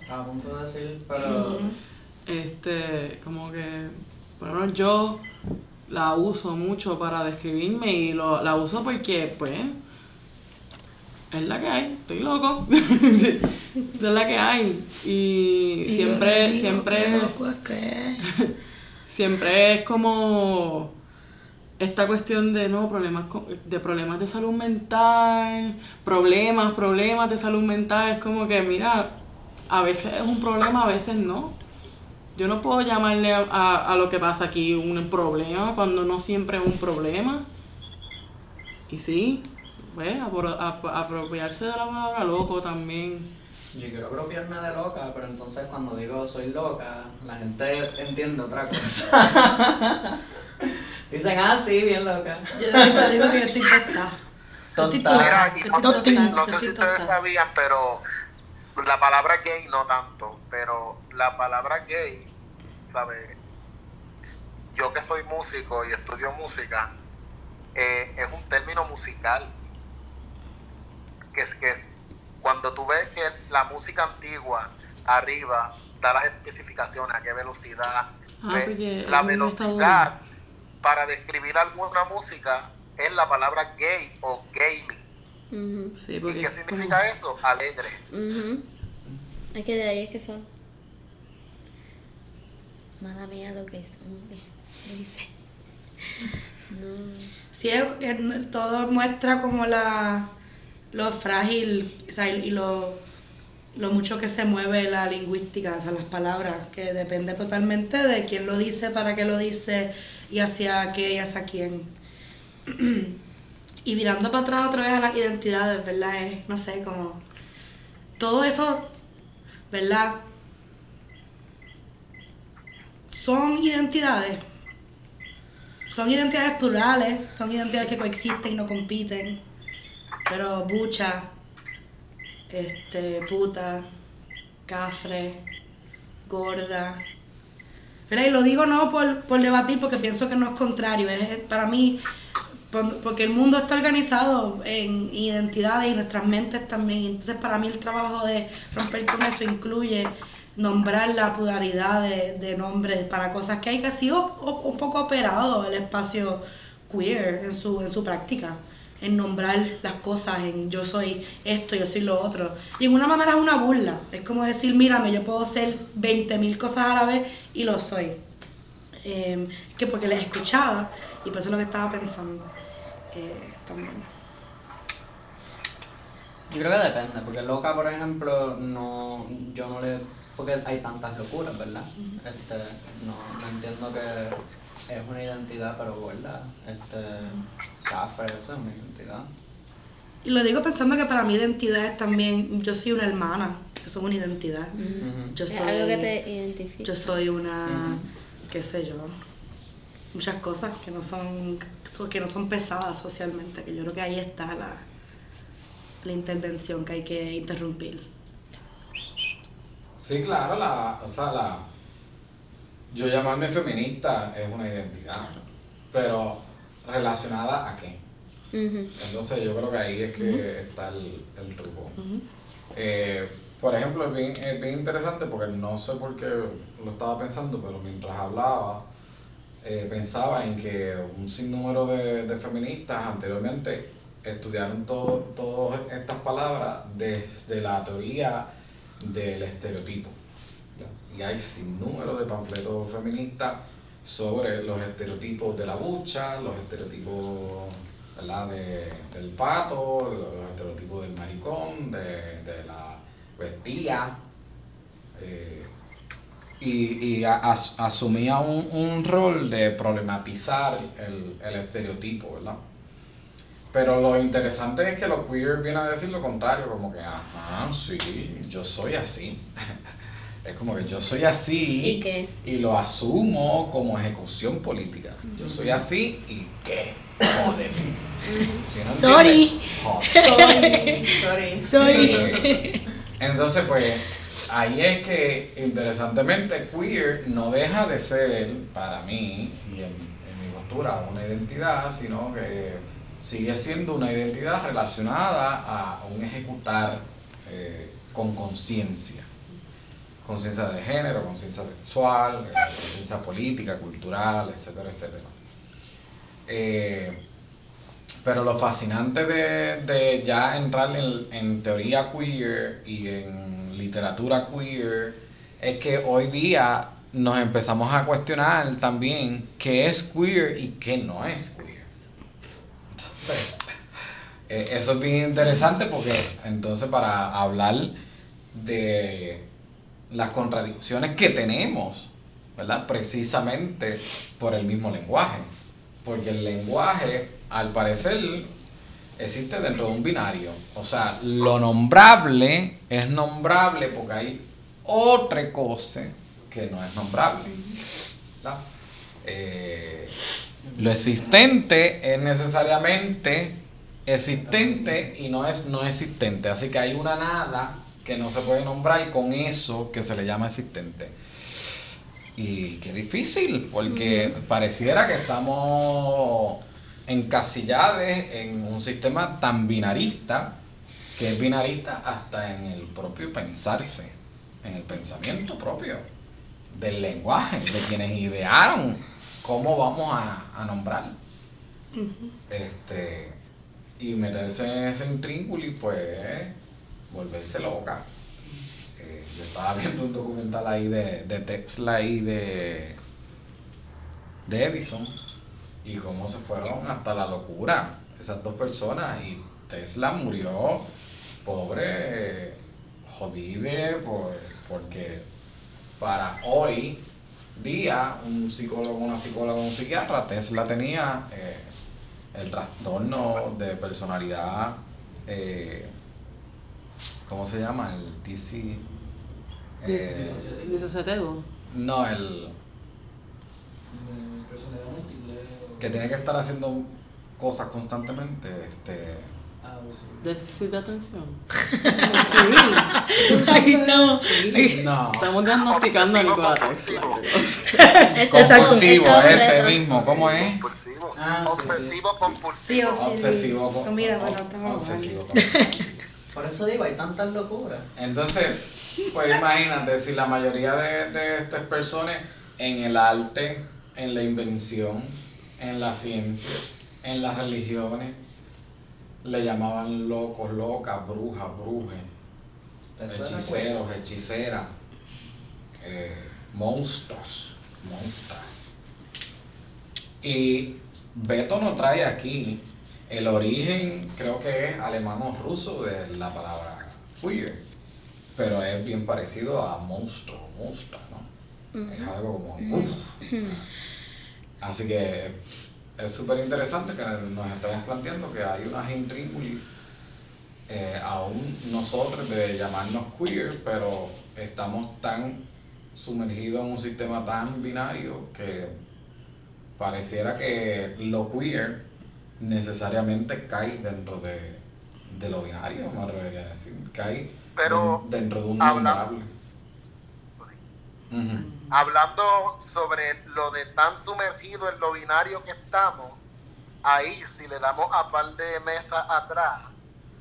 Estaba a punto de decir, pero Este, como que, por lo menos yo la uso mucho para describirme y lo, la uso porque, pues, es la que hay, estoy loco. es la que hay. Y, Y yo siempre, siempre, loco es que es. siempre es como esta cuestión de no problemas de problemas de salud mental, problemas, problemas de salud mental, es como que mira, a veces es un problema, a veces no. Yo no puedo llamarle a, a- a lo que pasa aquí un problema cuando no siempre es un problema. Y sí, pues, apro- ap- apropiarse de la palabra loco también. Yo quiero apropiarme de loca, pero entonces cuando digo soy loca, la gente entiende otra cosa. Dicen, ah, sí, bien loca. Yo siempre digo que yo estoy estoy Tonta. Mira, y no sé, si, no sé ustedes sabían, pero la palabra gay no tanto, pero la palabra gay, ¿sabes? Yo que soy músico y estudio música, eh, es un término musical. Que es que es, cuando tú ves que la música antigua arriba da las especificaciones, a qué velocidad, Ah, ve- la velocidad para describir alguna música es la palabra gay o Sí, ¿Y qué significa eso? Alegre. ujú. Es que de ahí es que son. Mala mía lo que son. Dice. No. Sí, es- es- todo muestra como la lo frágil o sea, y lo, lo mucho que se mueve la lingüística, o sea, las palabras, que depende totalmente de quién lo dice, para qué lo dice y hacia qué y hacia quién. Y mirando para atrás otra vez a las identidades, ¿verdad? Es, no sé, como todo eso, ¿verdad? Son identidades son identidades plurales, son identidades que coexisten y no compiten. Pero bucha, este, puta, cafre, gorda. ¿Verdad? Y lo digo no por, por debatir, porque pienso que no es contrario. Es para mí, por- porque el mundo está organizado en identidades y nuestras mentes también. Entonces, para mí, el trabajo de romper con eso incluye nombrar la pluralidad de, de nombres para cosas que hay que ha un poco operado el espacio queer en su, en su práctica. En nombrar las cosas, en yo soy esto, yo soy lo otro. Y en una manera es una burla. Es como decir, mírame, yo puedo ser 20.000 cosas a la vez y lo soy. Eh, que porque les escuchaba y por eso es lo que estaba pensando eh, también. Yo creo que depende, porque loca, por ejemplo, no, yo no le, porque hay tantas locuras, ¿verdad? Este, no, no entiendo que es una identidad, pero ¿verdad? Este, café, eso es una identidad. Y lo digo pensando que para mi identidad es también, yo soy una hermana, eso es una identidad. Yo Es soy, algo que te identifica. yo soy una, qué sé yo, muchas cosas que no son, que no son pesadas socialmente, que yo creo que ahí está la, la intervención que hay que interrumpir. Sí, claro, la, o sea, la, yo llamarme feminista es una identidad, pero relacionada a qué. Entonces yo creo que ahí es que está el, el truco. Eh, por ejemplo, es bien, es bien interesante porque no sé por qué lo estaba pensando, pero mientras hablaba, eh, pensaba en que un sinnúmero de, de feministas anteriormente estudiaron todo- todas estas palabras desde la teoría del estereotipo. Y hay sinnúmero de panfletos feministas sobre los estereotipos de la bucha, los estereotipos. De, del pato, los estereotipos del maricón, de, de la vestía. eh, y y as- asumía un, un rol de problematizar el, el estereotipo, ¿verdad? Pero lo interesante es que los queer vienen a decir lo contrario, como que, ajá, sí, yo soy así. es como que yo soy así ¿Y lo asumo como ejecución política. Yo soy así y qué. Si no Sorry. Sorry. Sorry. Entonces, pues, ahí es que, interesantemente, queer no deja de ser, para mí, y en, en mi postura, una identidad, sino que sigue siendo una identidad relacionada a un ejecutar eh, con conciencia. Conciencia de género, conciencia sexual, eh, conciencia política, cultural, etcétera, etcétera. Eh, pero lo fascinante de, de ya entrar en, en teoría queer y en literatura queer es que hoy día nos empezamos a cuestionar también qué es queer y qué no es queer. Entonces, eh, eso es bien interesante porque entonces para hablar de las contradicciones que tenemos, ¿verdad? Precisamente por el mismo lenguaje. Porque el lenguaje, al parecer, existe dentro de un binario. O sea, lo nombrable es nombrable porque hay otra cosa que no es nombrable. Eh, lo existente es necesariamente existente y no es no existente. Así que hay una nada que no se puede nombrar con eso que se le llama existente. Y qué difícil, porque pareciera que estamos encasillados en un sistema tan binarista, que es binarista hasta en el propio pensarse, en el pensamiento propio del lenguaje, de quienes idearon cómo vamos a, a nombrar. Este, y meterse en ese intrínculo y pues volverse loca. Eh, yo estaba viendo un documental ahí de, de Tesla y de, de Edison y cómo se fueron hasta la locura esas dos personas y Tesla murió pobre, jodido, por, porque para hoy día un psicólogo, una psicóloga, un psiquiatra, Tesla tenía eh, el trastorno de personalidad, eh, ¿cómo se llama? El TC. eh, Disociativo. no, el Personalidad múltiple. que tiene que estar haciendo cosas constantemente. Este, Ah, pues sí. Déficit de atención. Aquí estamos. no, Estamos diagnosticando a Nicolás Tesla. Esto compulsivo, ese mismo, ¿cómo es? Compulsivo. Ah, sí, sí. Obsesivo Sí, compulsivo. sí, Obsesivo. sí. mira, bueno, estamos obsesivo compulsivo. Por eso digo, hay tantas locuras. Entonces, pues imagínate, si la mayoría de, de estas personas en el arte, en la invención, en la ciencia, en las religiones, le llamaban locos, locas, brujas, brujes, es hechiceros, hechiceras, eh, monstruos, monstras. Y Beto nos trae aquí el origen, creo que es alemán o ruso de la palabra queer, pero es bien parecido a monstruo, monstrua, ¿no? Es algo como... uf. Así que es súper interesante que nos estemos planteando que hay unas intríngulis eh, aún nosotros de llamarnos queer, pero estamos tan sumergidos en un sistema tan binario que pareciera que lo queer necesariamente cae dentro de, de lo binario, me atrevería a decir, cae Pero, den- dentro de un. Ujú. Hablando sobre lo de tan sumergido en lo binario que estamos, ahí si le damos a par de mesas atrás,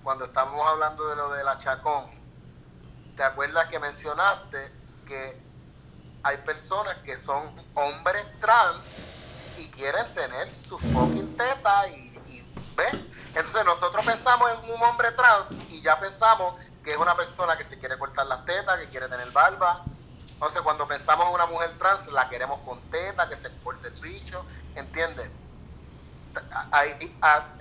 cuando estábamos hablando de lo de la chacón, ¿te acuerdas que mencionaste que hay personas que son hombres trans y quieren tener su fucking teta y ¿ves? Entonces nosotros pensamos en un hombre trans y ya pensamos que es una persona que se quiere cortar las tetas, que quiere tener barba. Entonces cuando pensamos en una mujer trans la queremos con teta, que se corte el bicho, ¿entiendes?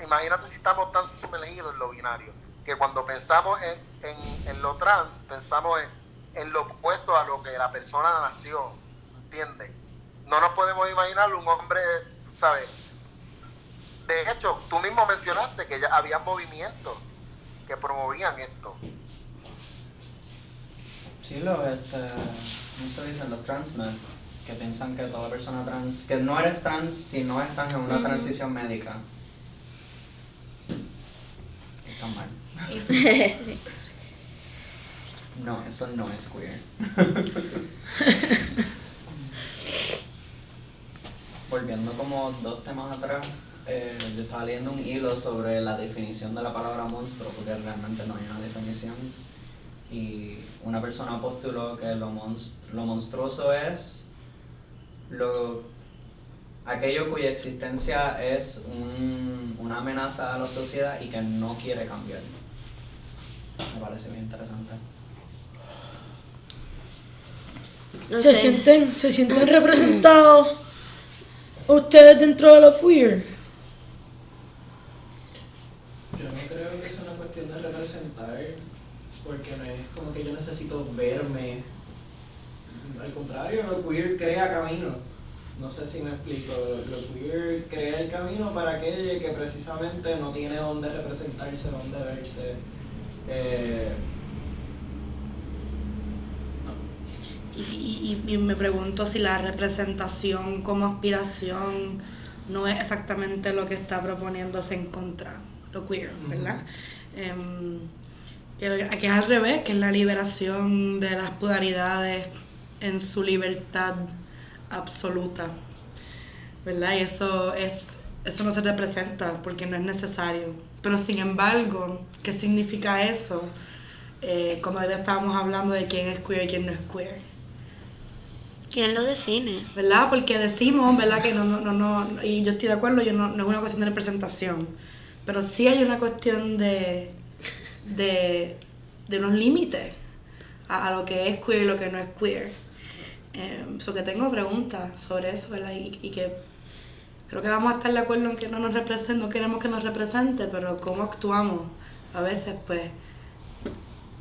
Imagínate si estamos tan sumergidos en lo binario, que cuando pensamos en, en- en lo trans, pensamos en, en lo opuesto a lo que la persona nació, ¿entiendes? No nos podemos imaginar un hombre, ¿sabes? De hecho, tú mismo mencionaste que ya había movimientos que promovían esto. Sí, lo, este, ¿cómo se dicen? Los trans men, que piensan que toda persona trans, que no eres trans si no estás en una transición médica. Está mal. Sí. No, eso no es queer. Volviendo como dos temas atrás, eh, yo estaba leyendo un hilo sobre la definición de la palabra monstruo, porque realmente no hay una definición. Y una persona postuló que lo, monst- lo monstruoso es lo, aquello cuya existencia es un- una amenaza a la sociedad y que no quiere cambiar. Me parece bien interesante. No ¿Se, sienten, ¿Se sienten representados ustedes dentro de lo queer? Yo no creo que sea una cuestión de representar, porque no es como que yo necesito verme. Al contrario, lo queer crea camino. No sé si me explico. Lo, queer crea el camino para aquel que precisamente no tiene dónde representarse, dónde verse. Eh, Y, y- y- y me pregunto si la representación como aspiración no es exactamente lo que está proponiéndose en contra, lo queer, ¿verdad? Em, que, que es al revés, que es la liberación de las polaridades en su libertad absoluta, ¿verdad? Y eso es eso no se representa porque no es necesario. Pero sin embargo, ¿qué significa eso? Eh, como ya estábamos hablando de quién es queer y quién no es queer. ¿Quién lo define? ¿verdad? Porque decimos, ¿verdad? Que no, no, no, no, y yo estoy de acuerdo, yo no, no es una cuestión de representación, pero sí hay una cuestión de, de, de unos límites a, a lo que es queer y lo que no es queer. Eh, so que tengo preguntas sobre eso, ¿verdad? Y, y que creo que vamos a estar de acuerdo en que no nos represente, no queremos que nos represente, pero cómo actuamos a veces, pues,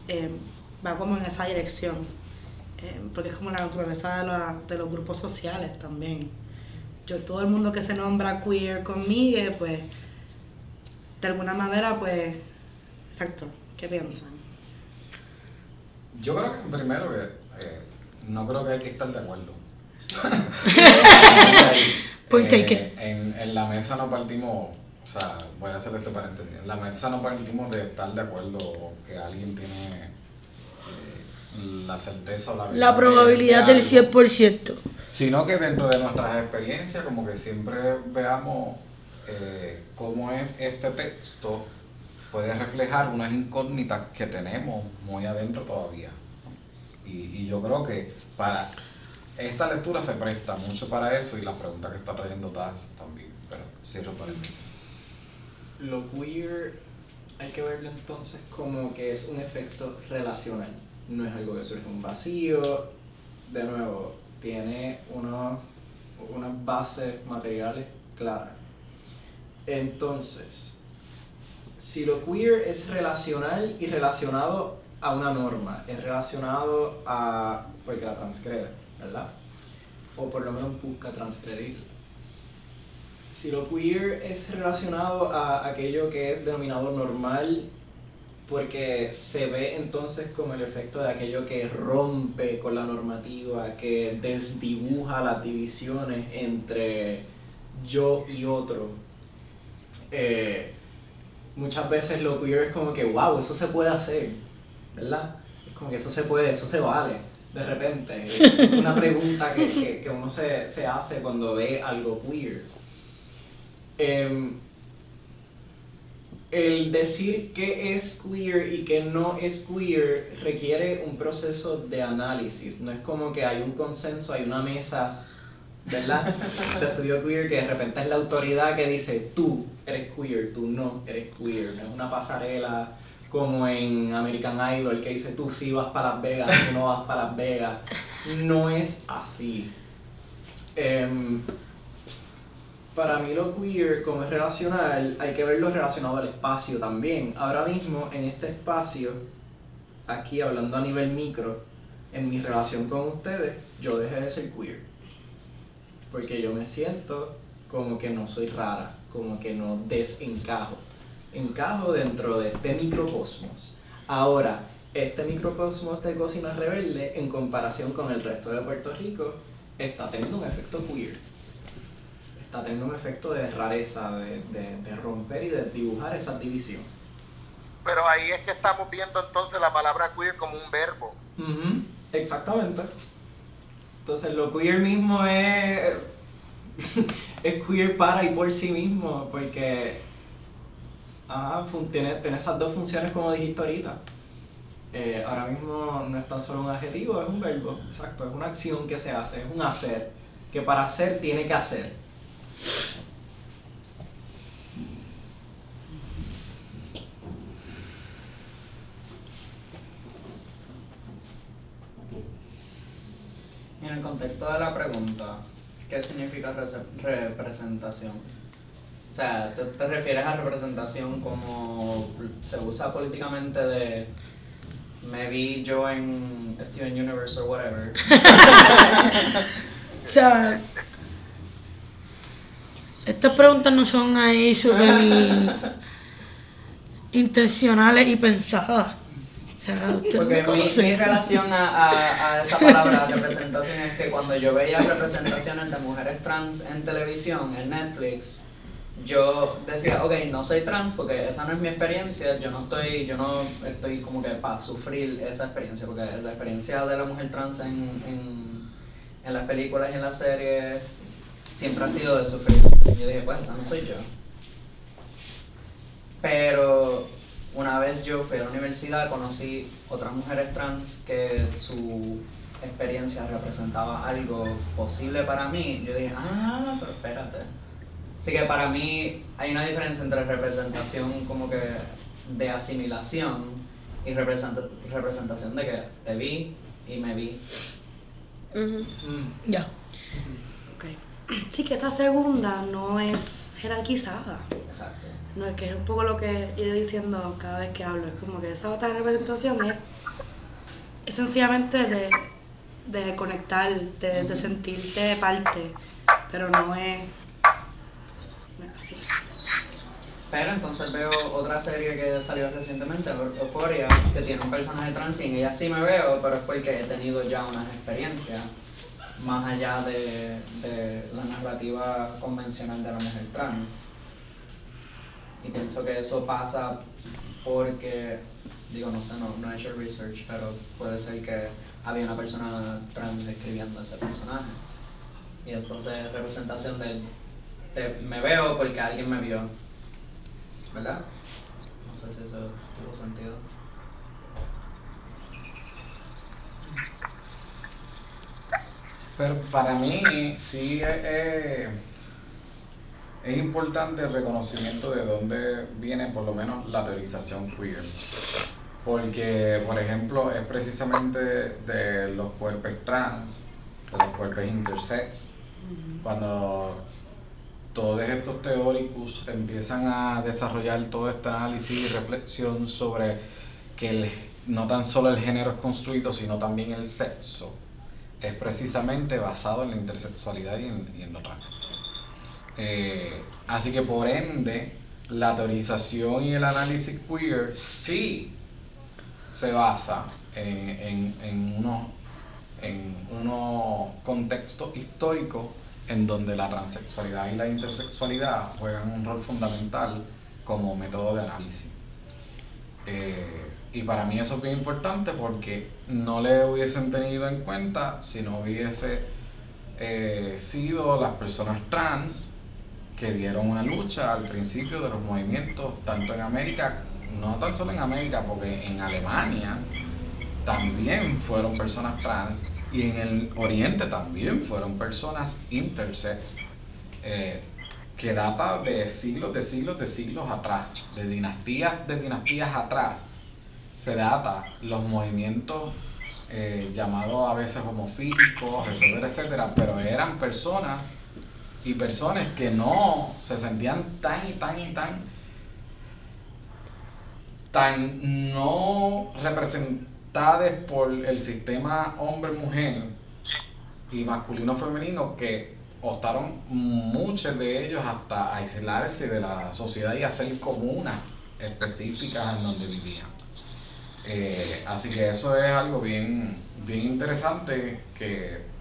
eh, va como en esa dirección. Eh, porque es como la naturaleza de, la- de los grupos sociales también. Yo, todo el mundo que se nombra queer conmigo, pues, de alguna manera, pues, exacto, ¿qué piensan? Yo creo que primero que eh, no creo que hay que estar de acuerdo. Point Eh, taken. En, en la mesa no partimos, o sea, voy a hacer este paréntesis, en la mesa no partimos de estar de acuerdo o que alguien tiene eh, la certeza o la verdad La probabilidad de del algo. 100%. Sino que dentro de nuestras experiencias, como que siempre veamos eh, cómo es este texto puede reflejar unas incógnitas que tenemos muy adentro todavía. Y, y yo creo que para esta lectura se presta mucho para eso y las preguntas que está trayendo Taz también. Pero cierro paréntesis. lo queer hay que verlo entonces como que es un efecto relacional. No es algo que surge un vacío. De nuevo, tiene unas bases materiales claras. Entonces, si lo queer es relacional y relacionado a una norma, es relacionado a. porque la transgrede, ¿verdad? O por lo menos busca transgredirla. Si lo queer es relacionado a aquello que es denominado normal, porque se ve entonces como el efecto de aquello que rompe con la normativa, que desdibuja las divisiones entre yo y otro. Eh, muchas veces lo queer es como que, wow, eso se puede hacer, ¿verdad? Es como que eso se puede, eso se vale, de repente. Es una pregunta que, que- que uno se, se hace cuando ve algo queer. Em, el decir qué es queer y qué no es queer requiere un proceso de análisis. No es como que hay un consenso, hay una mesa, ¿verdad? De estudio queer que de repente es la autoridad que dice tú eres queer, tú no eres queer. No es una pasarela como en American Idol que dice tú sí vas para Las Vegas, tú no vas para Las Vegas. No es así. Em, para mí lo queer, como es relacional, hay que verlo relacionado al espacio también. Ahora mismo, en este espacio, aquí hablando a nivel micro, en mi relación con ustedes, yo dejé de ser queer. Porque yo me siento como que no soy rara, como que no desencajo. Encajo dentro de este microcosmos. Ahora, este microcosmos de Cocina Rebelde, en comparación con el resto de Puerto Rico, está teniendo un efecto queer está teniendo un efecto de rareza, de, de- de romper y de dibujar esa división. Pero ahí es que estamos viendo entonces la palabra queer como un verbo. Ujú, Exactamente. Entonces lo queer mismo es, es queer para y por sí mismo, porque fun- tiene, tiene esas dos funciones como dijiste ahorita. Eh, ahora mismo no es tan solo un adjetivo, es un verbo, exacto, es una acción que se hace, es un hacer, que para hacer tiene que hacer. En el contexto de la pregunta, ¿qué significa rese- representación? O sea, ¿te, te refieres a representación como se usa políticamente de me vi yo en Steven Universe o whatever? O sea, estas preguntas no son ahí súper intencionales y pensadas. Porque mi, mi relación a, a- a esa palabra representación es que cuando yo veía representaciones de mujeres trans en televisión, en Netflix, yo decía, ok, no soy trans porque esa no es mi experiencia, yo no estoy, yo no estoy como que para sufrir esa experiencia, porque la experiencia de la mujer trans en, en, en las películas y en las series siempre ha sido de sufrir. Y yo dije, pues esa no soy yo. Pero una vez yo fui a la universidad, conocí otras mujeres trans que su experiencia representaba algo posible para mí. Yo dije, ah, pero espérate. Así que para mí hay una diferencia entre representación como que de asimilación y representa- representación de que te vi y me vi. Mm. Ya. Ok. Sí, que esta segunda no es jerarquizada. Exacto. No, es que es un poco lo que iré diciendo cada vez que hablo. Es como que esa otra representación es, sencillamente de, de conectar, de, de sentirte parte, pero no es, así. Pero entonces veo otra serie que salió recientemente, Euphoria, que tiene un personaje trans y ella sí me veo, pero es porque he tenido ya unas experiencias más allá de, de la narrativa convencional de la mujer trans. Y pienso que eso pasa porque, digo, no sé, no, no he hecho research, pero puede ser que había una persona trans escribiendo ese personaje. Y entonces representación de, de me veo porque alguien me vio. ¿Verdad? No sé si eso tuvo sentido. Pero para mí sí es, es- es importante el reconocimiento de dónde viene por lo menos la teorización queer. Porque, por ejemplo, es precisamente de los cuerpos trans, de los cuerpos intersex, cuando todos estos teóricos empiezan a desarrollar todo este análisis y reflexión sobre que el- no tan solo el género es construido, sino también el sexo, es precisamente basado en la intersexualidad y en, y en lo trans. Eh, así que por ende, la teorización y el análisis queer sí se basa en, unos, en unos contextos históricos en donde la transexualidad y la intersexualidad juegan un rol fundamental como método de análisis. Eh, y para mí eso es bien importante porque no le hubiesen tenido en cuenta si no hubiese eh, sido las personas trans que dieron una lucha al principio de los movimientos, tanto en América, no tan solo en América, porque en Alemania también fueron personas trans y en el Oriente también fueron personas intersex, eh, que data de siglos, de siglos, de siglos atrás, de dinastías, de dinastías atrás, se data los movimientos eh, llamados a veces homofílicos, etcétera, etcétera, pero eran personas y personas que no se sentían tan y tan y tan tan no representadas por el sistema hombre-mujer y masculino-femenino que optaron muchos de ellos hasta aislarse de la sociedad y hacer comunas específicas en donde vivían. Eh, así que eso es algo bien, bien interesante que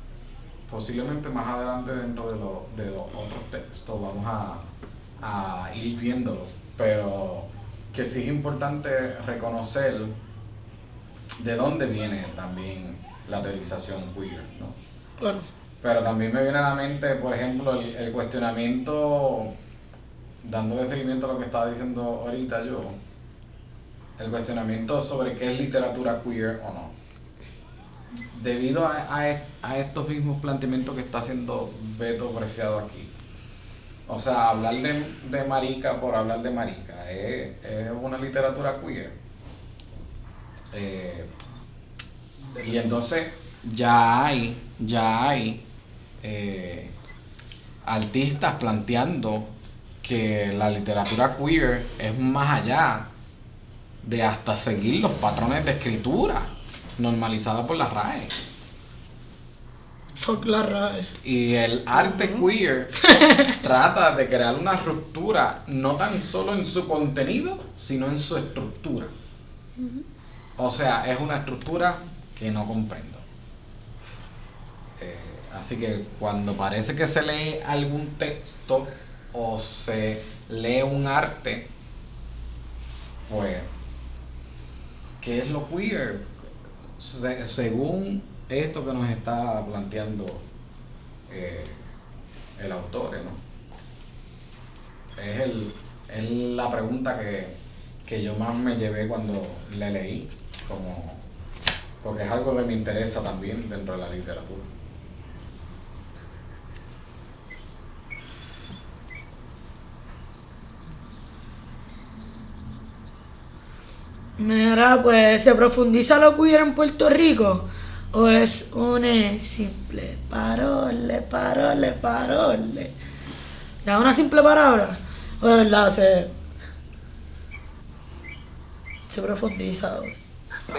posiblemente más adelante dentro de, lo- de los otros textos vamos a, a ir viéndolo, pero que sí es importante reconocer de dónde viene también la teorización queer, ¿no? Claro. Pero también me viene a la mente, por ejemplo, el, el cuestionamiento, dándole seguimiento a lo que estaba diciendo ahorita yo, el cuestionamiento sobre qué es literatura queer o no. Debido a, estos mismos planteamientos que está haciendo Beto Preciado aquí. O sea, hablar de, marica por hablar de marica es, es una literatura queer. Eh, y entonces ya hay, ya hay eh, artistas planteando que la literatura queer es más allá de hasta seguir los patrones de escritura normalizada por la RAE. Fuck la RAE. Y el arte queer trata de crear una ruptura no tan solo en su contenido, sino en su estructura. O sea, es una estructura que no comprendo. Eh, así que cuando parece que se lee algún texto o se lee un arte, pues, ¿qué es lo queer? Se- según esto que nos está planteando eh, el autor, ¿no? Es, el, es la pregunta que, que yo más me llevé cuando le leí, como, porque es algo que me interesa también dentro de la literatura. Mira, pues, ¿se profundiza lo queer en Puerto Rico? ¿O es una simple parole, parole, parole? ¿Ya una simple palabra? ¿O de verdad se, se profundiza? O,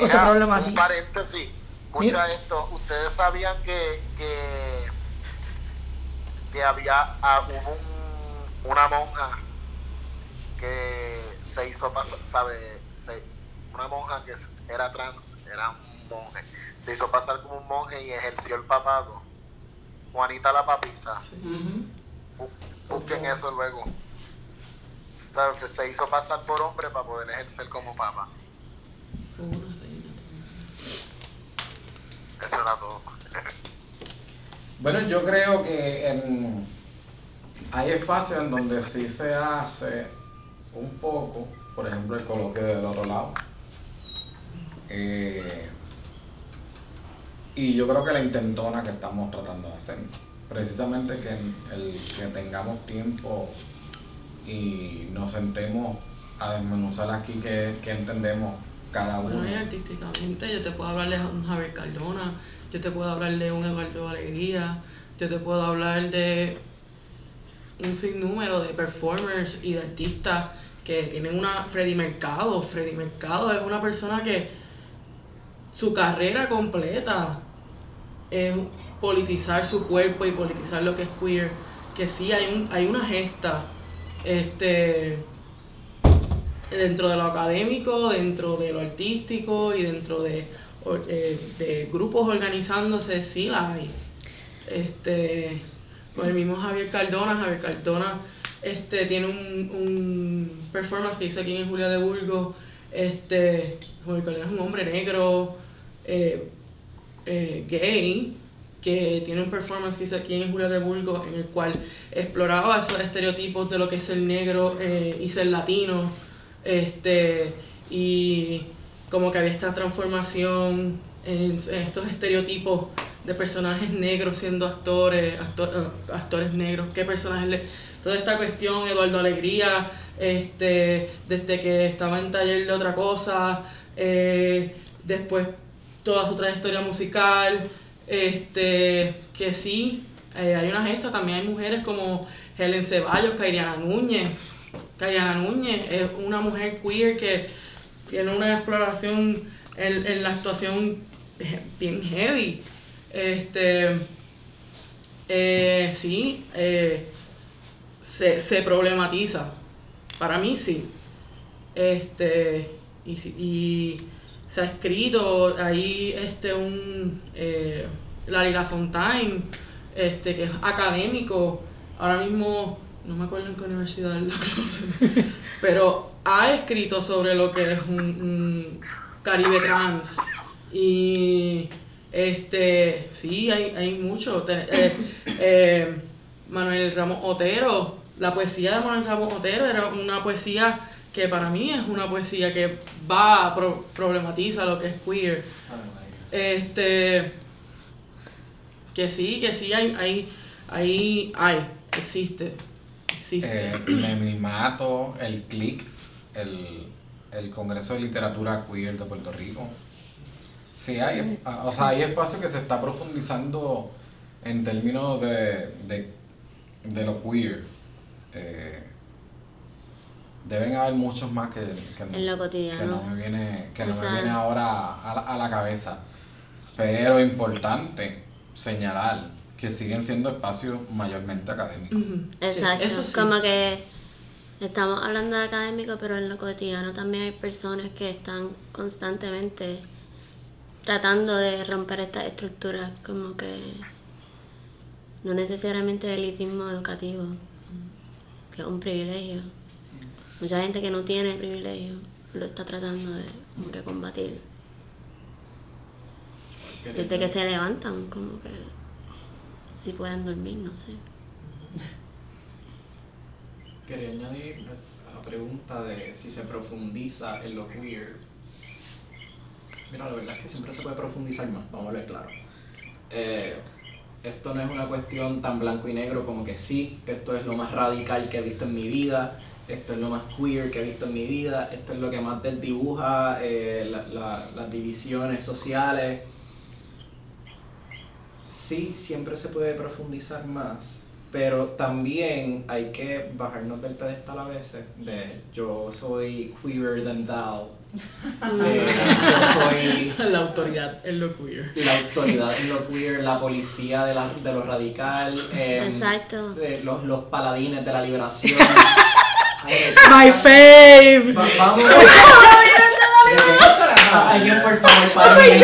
o se Mira, un problematiza? paréntesis. Escucha esto. Ustedes sabían que, que, que había ah, hubo un- una monja que se hizo pasar, ¿sabe? Se- una monja que era trans, era un monje. Se hizo pasar como un monje y ejerció el papado. Juanita la papisa. Bu- Busquen eso luego. Se hizo pasar por hombre para poder ejercer como papa. Eso era todo. Bueno, yo creo que en- hay espacios en donde sí se hace un poco, por ejemplo, el coloquio del otro lado. Eh, y yo creo que la intentona que estamos tratando de hacer, precisamente que el que tengamos tiempo y nos sentemos a desmenuzar aquí qué, qué entendemos cada uno. Bueno, y artísticamente yo te puedo hablar de un Javier Cardona, yo te puedo hablar de un Eduardo Alegría, yo te puedo hablar de un sinnúmero de performers y de artistas que tienen una Freddy Mercado. Freddy Mercado es una persona que su carrera completa es politizar su cuerpo y politizar lo que es queer. Que sí hay un, hay una gesta este dentro de lo académico, dentro de lo artístico y dentro de, eh, de grupos organizándose, sí la hay. Este, con el mismo Javier Cardona, Javier Cardona este, tiene un, un performance que hizo aquí en Julia de Burgos. Este, Javier Cardona es un hombre negro, eh, eh, gay, que tiene un performance que hizo aquí en Julia de Burgos, en el cual exploraba esos estereotipos de lo que es ser negro eh, y ser latino. Este, y como que había esta transformación en, estos estereotipos de personajes negros siendo actores, actor- actores negros, qué personajes le... Toda esta cuestión, Eduardo Alegría, este, desde que estaba en taller de otra cosa, después toda su trayectoria musical, este, que sí, eh, hay una gesta, también hay mujeres como Helen Ceballos, Kairiana Núñez. Kairiana Núñez es una mujer queer que tiene una exploración en, en la actuación bien heavy. Este, eh, sí, eh, se, se problematiza. Para mí sí. Este, y, y se ha escrito ahí este un eh, Larry Lafontaine, este, que es académico, ahora mismo no me acuerdo en qué universidad él da clase, pero ha escrito sobre lo que es un, un Caribe trans. Y este sí, hay, hay mucho. Eh, eh, Manuel Ramos Otero, la poesía de Manuel Ramos Otero era una poesía que para mí es una poesía que va, pro- problematiza lo que es queer. Este, que sí, que sí, hay, hay, hay, hay, existe, existe. Eh, Memil Mato, el CLIC, el, el Congreso de Literatura Queer de Puerto Rico. Sí, hay, o sea, hay espacio que se está profundizando en términos de, de, de lo queer. Eh, deben haber muchos más que, que, no- En lo que no me viene, que no me viene ahora a la, a la cabeza. Pero importante señalar que siguen siendo espacios mayormente académicos. Sí, Exacto, eso sí. como que estamos hablando de académico, pero en lo cotidiano también hay personas que están constantemente tratando de romper estas estructuras, como que no necesariamente el elitismo educativo, que es un privilegio. Mucha gente que no tiene privilegio lo está tratando de como que combatir. Desde que se levantan, como que si pueden dormir, no sé. Quería añadir a la pregunta de si se profundiza en lo queer. Mira, la verdad es que siempre se puede profundizar más, vamos a ver claro. Eh, esto no es una cuestión tan blanco y negro como que sí, esto es lo más radical que he visto en mi vida, esto es lo más queer que he visto en mi vida, esto es lo que más desdibuja eh, la- la- las divisiones sociales. Sí, siempre se puede profundizar más, pero también hay que bajarnos del pedestal a veces de yo soy queerer than thou. de, yo soy La autoridad en lo queer. la autoridad en lo queer, la policía de, la, de lo radical, em, Exacto. de los, los paladines de la liberación. My fave. va- vamos. Alguien por favor, paren el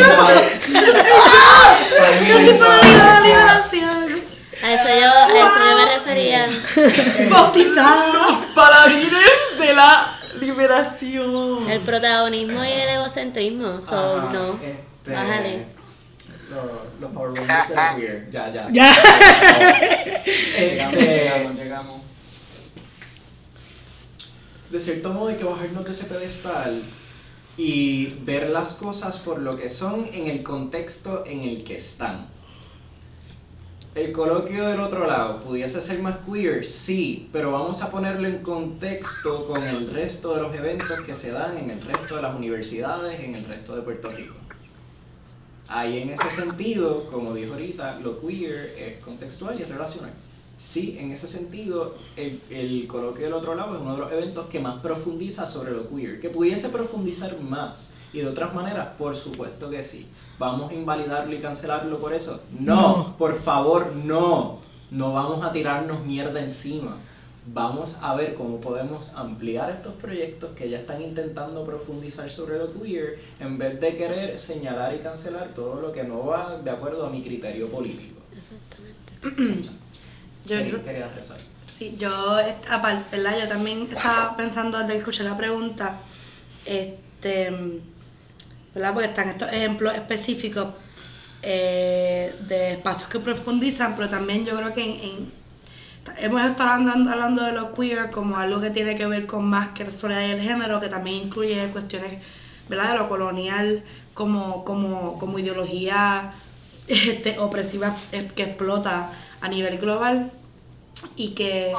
liberación. A eso yo, a eso yo me refería. Bautizados. Paladines de la liberación. El protagonismo y el egocentrismo. So, Ajá, no. este, Bájale. Los, los Power Rangers de lo queer. Ya, ya. Ya. Llegamos, Este, llegamos, llegamos. De cierto modo hay que bajarnos de ese pedestal y ver las cosas por lo que son en el contexto en el que están. El coloquio del otro lado pudiese ser más queer, sí, pero vamos a ponerlo en contexto con el resto de los eventos que se dan en el resto de las universidades, en el resto de Puerto Rico. Ahí en ese sentido, como dijo ahorita, lo queer es contextual y es relacional. Sí, en ese sentido, el, el coloquio del otro lado es uno de los eventos que más profundiza sobre lo queer. Que pudiese profundizar más y de otras maneras, por supuesto que sí. ¿Vamos a invalidarlo y cancelarlo por eso? No, No. por favor, no. No vamos a tirarnos mierda encima. Vamos a ver cómo podemos ampliar estos proyectos que ya están intentando profundizar sobre lo queer en vez de querer señalar y cancelar todo lo que no va de acuerdo a mi criterio político. Exactamente. Yo, sí, yo, aparte, ¿verdad? Yo también estaba pensando antes de escuchar la pregunta, este, ¿verdad? Porque están estos ejemplos específicos eh, de espacios que profundizan, pero también yo creo que en, en- hemos estado hablando, hablando de lo queer como algo que tiene que ver con más que la sexualidad y el género, que también incluye cuestiones, ¿verdad? De lo colonial como, como, como ideología este, opresiva eh, que explota a nivel global y que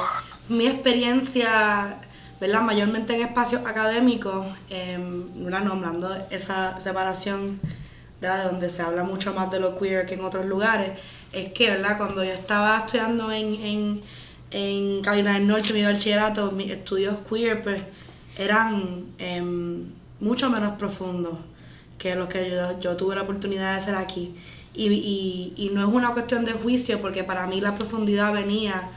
mi experiencia, ¿verdad? Mayormente en espacios académicos, eh, nombrando esa separación de donde se habla mucho más de lo queer que en otros lugares, es que, ¿verdad? Cuando yo estaba estudiando en, en, en Carolina del Norte, mi bachillerato, mis estudios queer, pues eran em, mucho menos profundos que los que yo, yo tuve la oportunidad de hacer aquí. Y, y, y no es una cuestión de juicio, porque para mí la profundidad venía,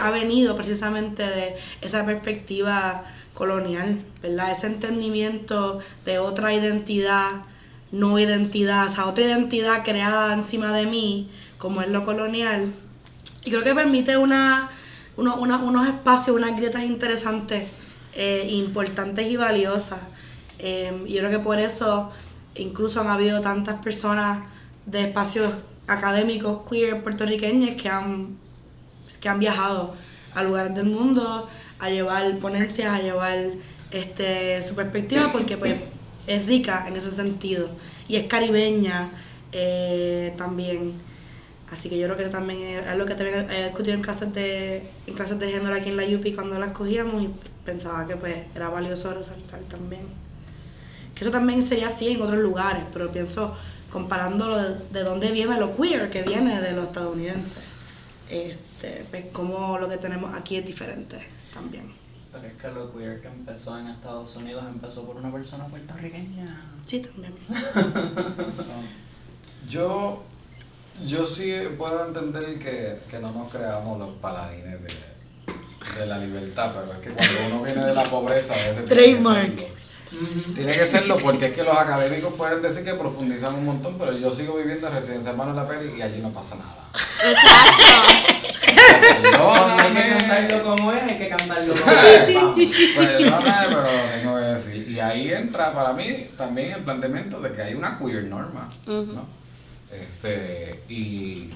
ha venido precisamente de esa perspectiva colonial, ¿verdad? Ese entendimiento de otra identidad, no identidad, o sea, otra identidad creada encima de mí, como es lo colonial. Y creo que permite una, uno- una- unos espacios, unas grietas interesantes, eh, importantes y valiosas. Eh, y yo creo que por eso incluso han habido tantas personas de espacios académicos queer puertorriqueños que han, que han viajado a lugares del mundo a llevar ponencias, a llevar este, su perspectiva, porque pues es rica en ese sentido y es caribeña eh, también. Así que yo creo que eso también es algo que también he discutido en clases de, en clases de género aquí en la UPI cuando las cogíamos y pensaba que pues era valioso resaltar también. Que eso también sería así en otros lugares, pero pienso comparándolo de, de dónde viene lo queer, que viene de los estadounidenses. Este, pues como lo que tenemos aquí es diferente también. Pero es que lo queer que empezó en Estados Unidos empezó por una persona puertorriqueña. Sí, también. Yo, yo sí puedo entender que, que no nos creamos los paladines de, de la libertad, pero es que cuando uno viene de la pobreza, a veces Trademark. Tiene que serlo porque es que los académicos pueden decir que profundizan un montón, pero yo sigo viviendo en residencia Hermano La Peri y allí no pasa nada. Exacto. No, hay que Perdóname. cantarlo como es, hay que cantarlo como es. Perdóname, pero tengo que decir. Y ahí entra para mí también el planteamiento de que hay una queer norma, ¿no? Este, y,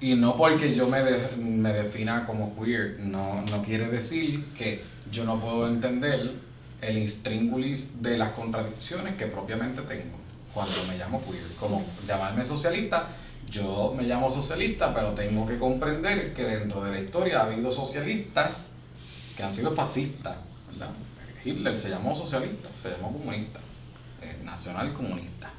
y no porque yo me, de- me defina como queer, no, no quiere decir que yo no puedo entender el intríngulis de las contradicciones que propiamente tengo cuando me llamo queer. Como llamarme socialista, yo me llamo socialista, pero tengo que comprender que dentro de la historia ha habido socialistas que han sido fascistas. ¿verdad? Hitler se llamó socialista, se llamó comunista, eh, nacional comunista.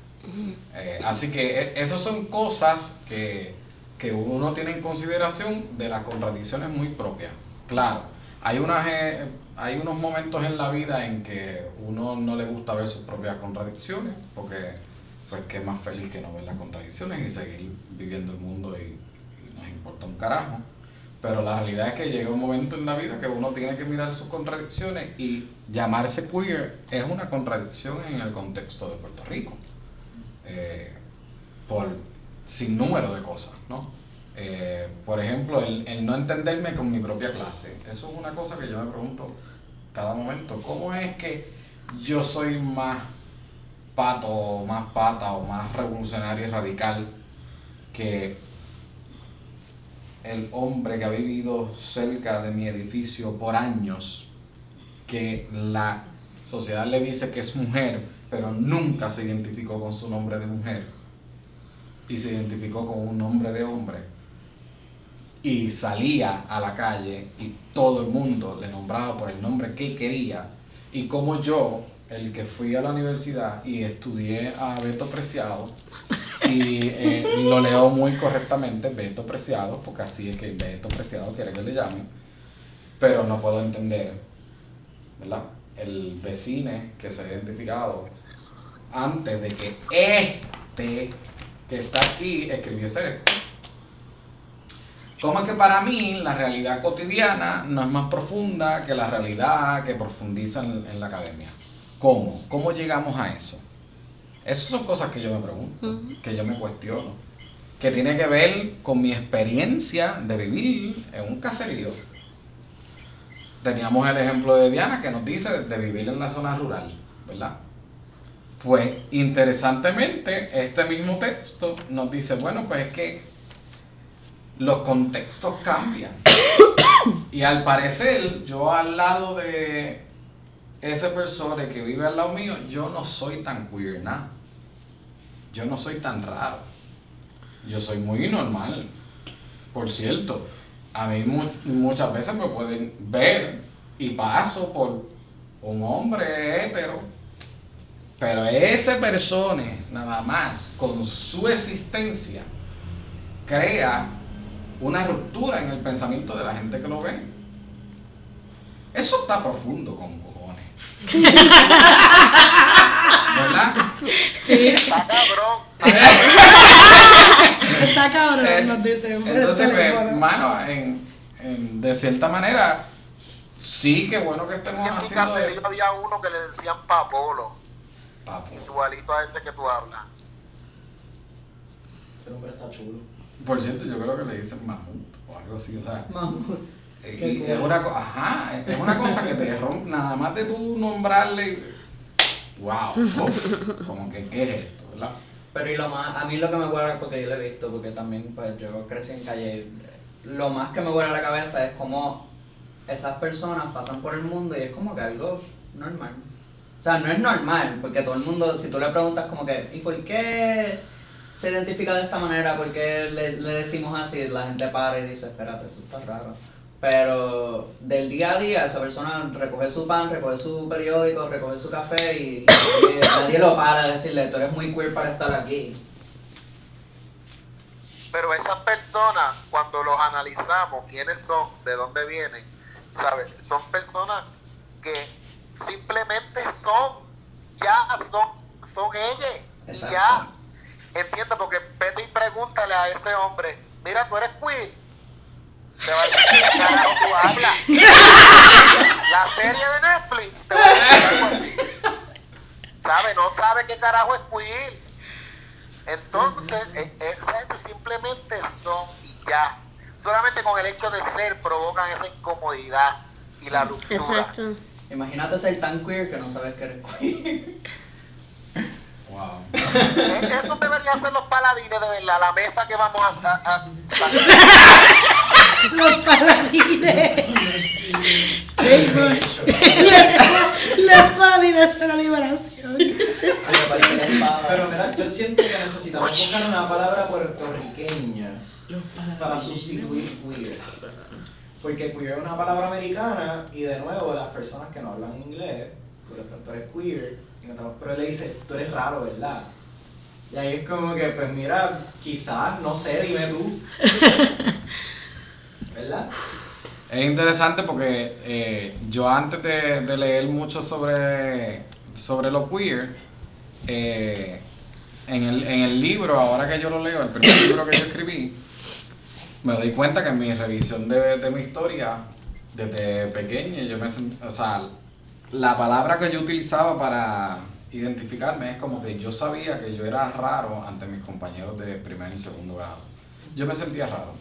Eh, así que eh, esas son cosas que, que uno tiene en consideración de las contradicciones muy propias. Claro, hay, unas, eh, hay unos momentos en la vida en que uno no le gusta ver sus propias contradicciones, porque pues es más feliz que no ver las contradicciones y seguir viviendo el mundo y, y nos importa un carajo. Pero la realidad es que llega un momento en la vida que uno tiene que mirar sus contradicciones y llamarse queer es una contradicción en el contexto de Puerto Rico. Eh, por sin número de cosas, ¿no? Eh, por ejemplo, el no entenderme con mi propia clase. Eso es una cosa que yo me pregunto cada momento. ¿Cómo es que yo soy más pato, o más pata, o más revolucionario y radical que el hombre que ha vivido cerca de mi edificio por años, que la sociedad le dice que es mujer, pero nunca se identificó con su nombre de mujer y se identificó con un nombre de hombre. y salía a la calle y todo el mundo le nombraba por el nombre que quería y como yo, el que fui a la universidad y estudié a Beto Preciado y eh, lo leo muy correctamente, Beto Preciado, porque así es que Beto Preciado quiere que le llamen, pero no puedo entender, ¿verdad? El vecino que se ha identificado antes de que este que está aquí escribiese esto. ¿Cómo es que para mí la realidad cotidiana no es más profunda que la realidad que profundiza en la academia? ¿Cómo? ¿Cómo llegamos a eso? Esas son cosas que yo me pregunto, que yo me cuestiono, que tiene que ver con mi experiencia de vivir en un caserío. Teníamos el ejemplo de Diana que nos dice de vivir en la zona rural, ¿verdad? Pues interesantemente, este mismo texto nos dice, bueno, pues es que los contextos cambian. Y al parecer, yo al lado de ese persona que vive al lado mío, yo no soy tan queer, nada. Yo no soy tan raro. Yo soy muy normal. Por cierto, a mí mu- muchas veces me pueden ver y paso por un hombre hetero. Pero ese persona, nada más, con su existencia, crea una ruptura en el pensamiento de la gente que lo ve. Eso está profundo con ¿Verdad? Está cabrón. Está cabrón, Eh, nos dicen. Entonces, pues, mano, en, en- de cierta manera, sí que bueno que estemos En haciendo de- caserío había uno que le decían Papolo, Papo. igualito a ese que tú hablas. Ese nombre está chulo. Por cierto, yo creo que le dicen mamut o algo así, o sea, Mamut. Y es una cosa, ajá, es una cosa que te rompe, nada más de tú nombrarle, wow, uf, como que qué es esto, ¿verdad? Pero y lo más, a mí lo que me vuela, porque yo lo he visto, porque también pues yo crecí en calle, lo más que me vuela a la cabeza es como esas personas pasan por el mundo y es como que algo normal. O sea, no es normal, porque todo el mundo, si tú le preguntas como que, ¿y por qué se identifica de esta manera? ¿Por qué le, le decimos así? La gente para y dice, espérate, eso está raro. Pero del día a día, esa persona recoge su pan, recoge su periódico, recoge su café y, y nadie lo para de decirle, tú eres muy queer para estar aquí. Pero esas personas, cuando los analizamos, quiénes son, de dónde vienen, ¿sabes? Son personas que simplemente son, ya son, son ellas. Y ya. Entiendo, porque vete y pregúntale a ese hombre, mira, tú eres queer. Te va a decir, ¿qué carajo tú hablas? La serie de Netflix te va a decir, ¿sabe? No sabe qué carajo es queer. Entonces, eh, eh, esa gente simplemente son y ya. Solamente con el hecho de ser provocan esa incomodidad y la ruptura. Exacto. Imagínate ser tan queer que no sabes que eres queer. Wow. Eh, Eso deberían ser los paladines de verdad, la mesa que vamos a... a- a- Los paladines. Los paladines de la liberación. Pero mira, yo siento que necesitamos buscar una palabra puertorriqueña para sustituir queer. Porque queer es una palabra americana y de nuevo las personas que no hablan inglés, tú de pronto eres queer, y no pero él le dice, tú eres raro, ¿verdad? Y ahí es como que, pues mira, quizás, no sé, dime tú. ¿Verdad? Es interesante porque eh, yo antes de, de leer mucho sobre, sobre lo queer, eh, en, el, en el libro, ahora que yo lo leo, el primer libro que yo escribí, me doy cuenta que en mi revisión de, de mi historia, desde pequeño, yo me o sea, la palabra que yo utilizaba para identificarme es como que yo sabía que yo era raro ante mis compañeros de primer y segundo grado. Yo me sentía raro.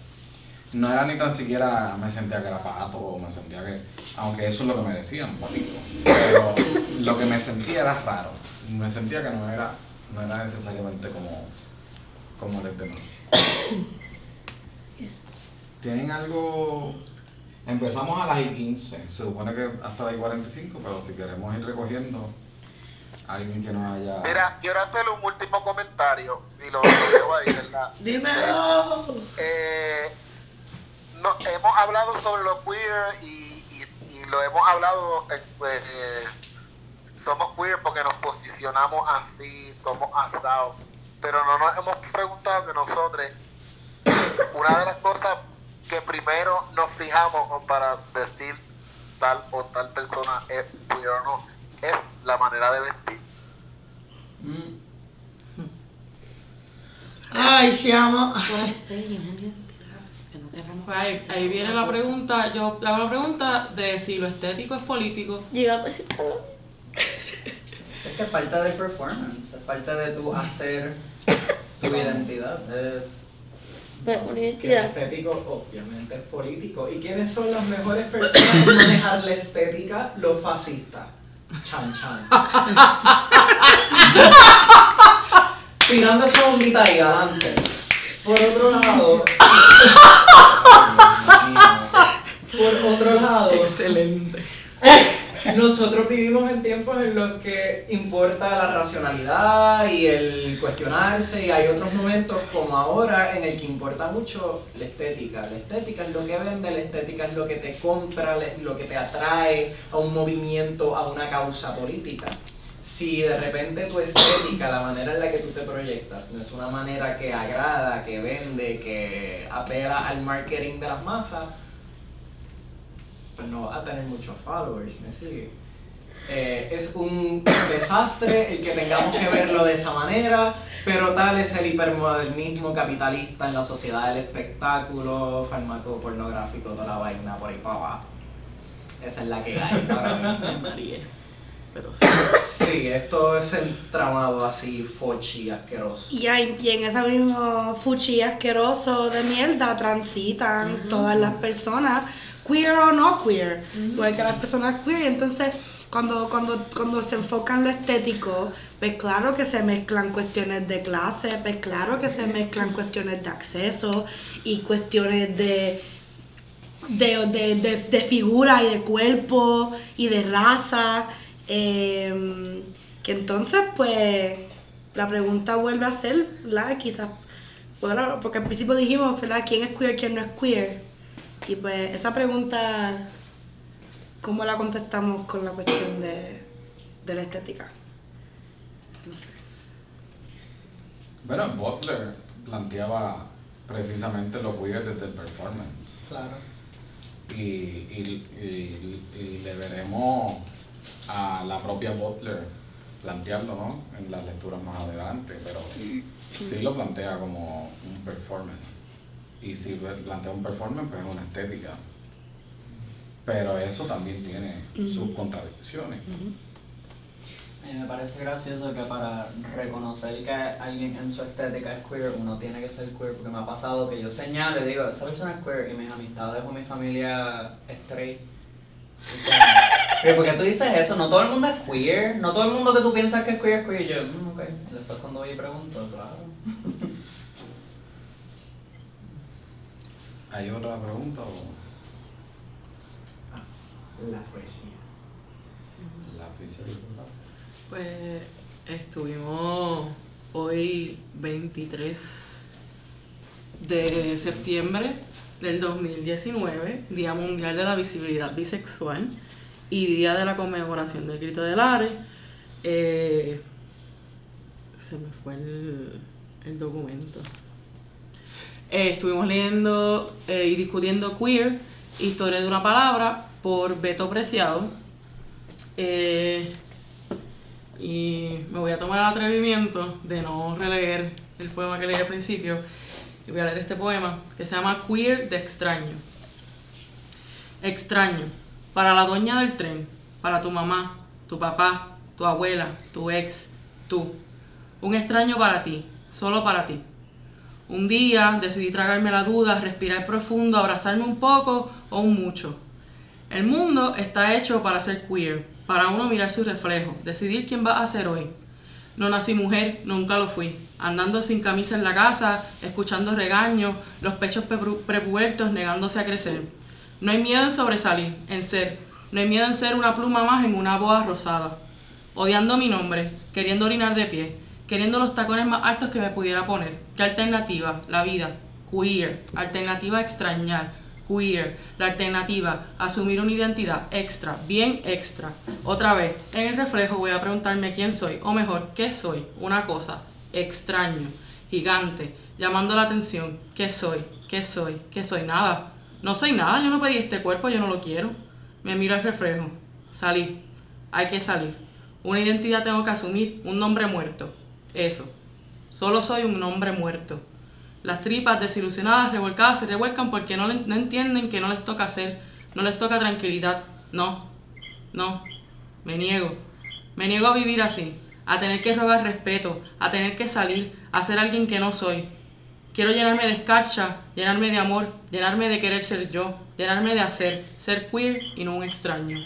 No era ni tan siquiera me sentía que era pato o me sentía que, aunque eso es lo que me decían, patito, pero lo que me sentía era raro. Me sentía que no era, no era necesariamente como, como los demás. ¿Tienen algo? Empezamos a las y 15, se supone que hasta las y 45, pero si queremos ir recogiendo alguien que nos haya... Mira, quiero hacer un último comentario y lo, lo dejo ahí, ¿verdad? Dímelo. Eh, no, hemos hablado sobre lo queer y, y- y lo hemos hablado, eh, pues, eh, somos queer porque nos posicionamos así, somos asados, pero no nos hemos preguntado que nosotros, una de las cosas que primero nos fijamos para decir tal o tal persona es queer o no, es la manera de vestir. Mm. Ay, se llama. No querramos Pues ahí, viene la cosa. pregunta, yo le hago la pregunta de si lo estético es político. Yo iba a decir algo. Es que es parte del performance, es parte de tu hacer tu identidad. eh, Pero una identidad. estético obviamente es político. ¿Y quiénes son las mejores personas en manejar la estética? Los fascistas. Chan chan. Tirando esa bombita ahí adelante. Por otro lado. por otro lado. Excelente. Nosotros vivimos en tiempos en los que importa la racionalidad y el cuestionarse y hay otros momentos como ahora en el que importa mucho la estética. La estética es lo que vende, la estética es lo que te compra, lo que te atrae a un movimiento, a una causa política. Si de repente tu estética, la manera en la que tú te proyectas, no es una manera que agrada, que vende, que apela al marketing de las masas, pues no vas a tener muchos followers, ¿me sigue? Eh, es un desastre el que tengamos que verlo de esa manera, pero tal es el hipermodernismo capitalista en la sociedad del espectáculo, fármaco pornográfico, toda la vaina por ahí para abajo. Esa es la que hay ahora mismo. María. Pero sí. Sí, esto es el tramado así, fochi, asqueroso. Y, ahí- y en ese mismo fuchi asqueroso de mierda transitan todas las personas, queer o no queer. Porque las personas queer, entonces cuando, cuando, cuando se enfocan en lo estético, pues claro que se mezclan cuestiones de clase, pues claro que se mezclan cuestiones de acceso y cuestiones de, de, de, de, de figura y de cuerpo y de raza. Em, que entonces, pues, la pregunta vuelve a ser, ¿verdad? Quizás, bueno, porque al principio dijimos, ¿verdad? ¿Quién es queer, quién no es queer? Y pues, esa pregunta, ¿cómo la contestamos con la cuestión de, de la estética? No sé. Bueno, Butler planteaba precisamente lo queer desde el performance. Claro. Y, y- y- y le veremos a la propia Butler plantearlo, ¿no? En las lecturas más adelante, pero sí lo plantea como un performance. Y si plantea un performance, pues es una estética. Pero eso también tiene sus contradicciones. A mí me parece gracioso que para reconocer que alguien en su estética es queer, uno tiene que ser queer, porque me ha pasado que yo señalo y digo, esa persona es queer, y mis amistades o mi familia straight. dicen, pero ¿por qué tú dices eso? No todo el mundo es queer, no todo el mundo que tú piensas que es queer es queer, yo, "Mm, ok. Y después cuando voy y pregunto, claro. ¿Hay otra pregunta o La poesía. la oficial? Pues estuvimos hoy 23 de septiembre del 2019, Día Mundial de la Visibilidad Bisexual y Día de la Conmemoración del Grito del Ares. Eh, se me fue el, documento. Eh, estuvimos leyendo eh, y discutiendo Queer, Historia de una Palabra, por Beto Preciado. Y me voy a tomar el atrevimiento de no releer el poema que leí al principio. Y voy a leer este poema que se llama Queer de extraño. Extraño. Para la doña del tren, para tu mamá, tu papá, tu abuela, tu ex, tú. Un extraño para ti, solo para ti. Un día decidí tragarme la duda, respirar profundo, abrazarme un poco o un mucho. El mundo está hecho para ser queer, para uno mirar su reflejo, decidir quién va a ser hoy. No nací mujer, nunca lo fui. Andando sin camisa en la casa, escuchando regaños, los pechos prepubertos negándose a crecer. No hay miedo en sobresalir, en ser. No hay miedo en ser una pluma más en una boa rosada. Odiando mi nombre, queriendo orinar de pie, queriendo los tacones más altos que me pudiera poner. ¿Qué alternativa? La vida. Queer. Alternativa extrañar. queer, la alternativa, asumir una identidad extra, bien extra. Otra vez, en el reflejo voy a preguntarme quién soy, o mejor, qué soy, una cosa, extraño, gigante, llamando la atención, qué soy, qué soy, qué soy, nada. No soy nada, yo no pedí este cuerpo, yo no lo quiero. Me miro al reflejo, salir, hay que salir. Una identidad tengo que asumir, un nombre muerto, eso. Solo soy un hombre muerto. Las tripas desilusionadas, revolcadas, se revuelcan porque no, no entienden que no les toca hacer, no les toca tranquilidad. No, no, me niego. Me niego a vivir así, a tener que rogar respeto, a tener que salir, a ser alguien que no soy. Quiero llenarme de escarcha, llenarme de amor, llenarme de querer ser yo, llenarme de hacer, ser queer y no un extraño.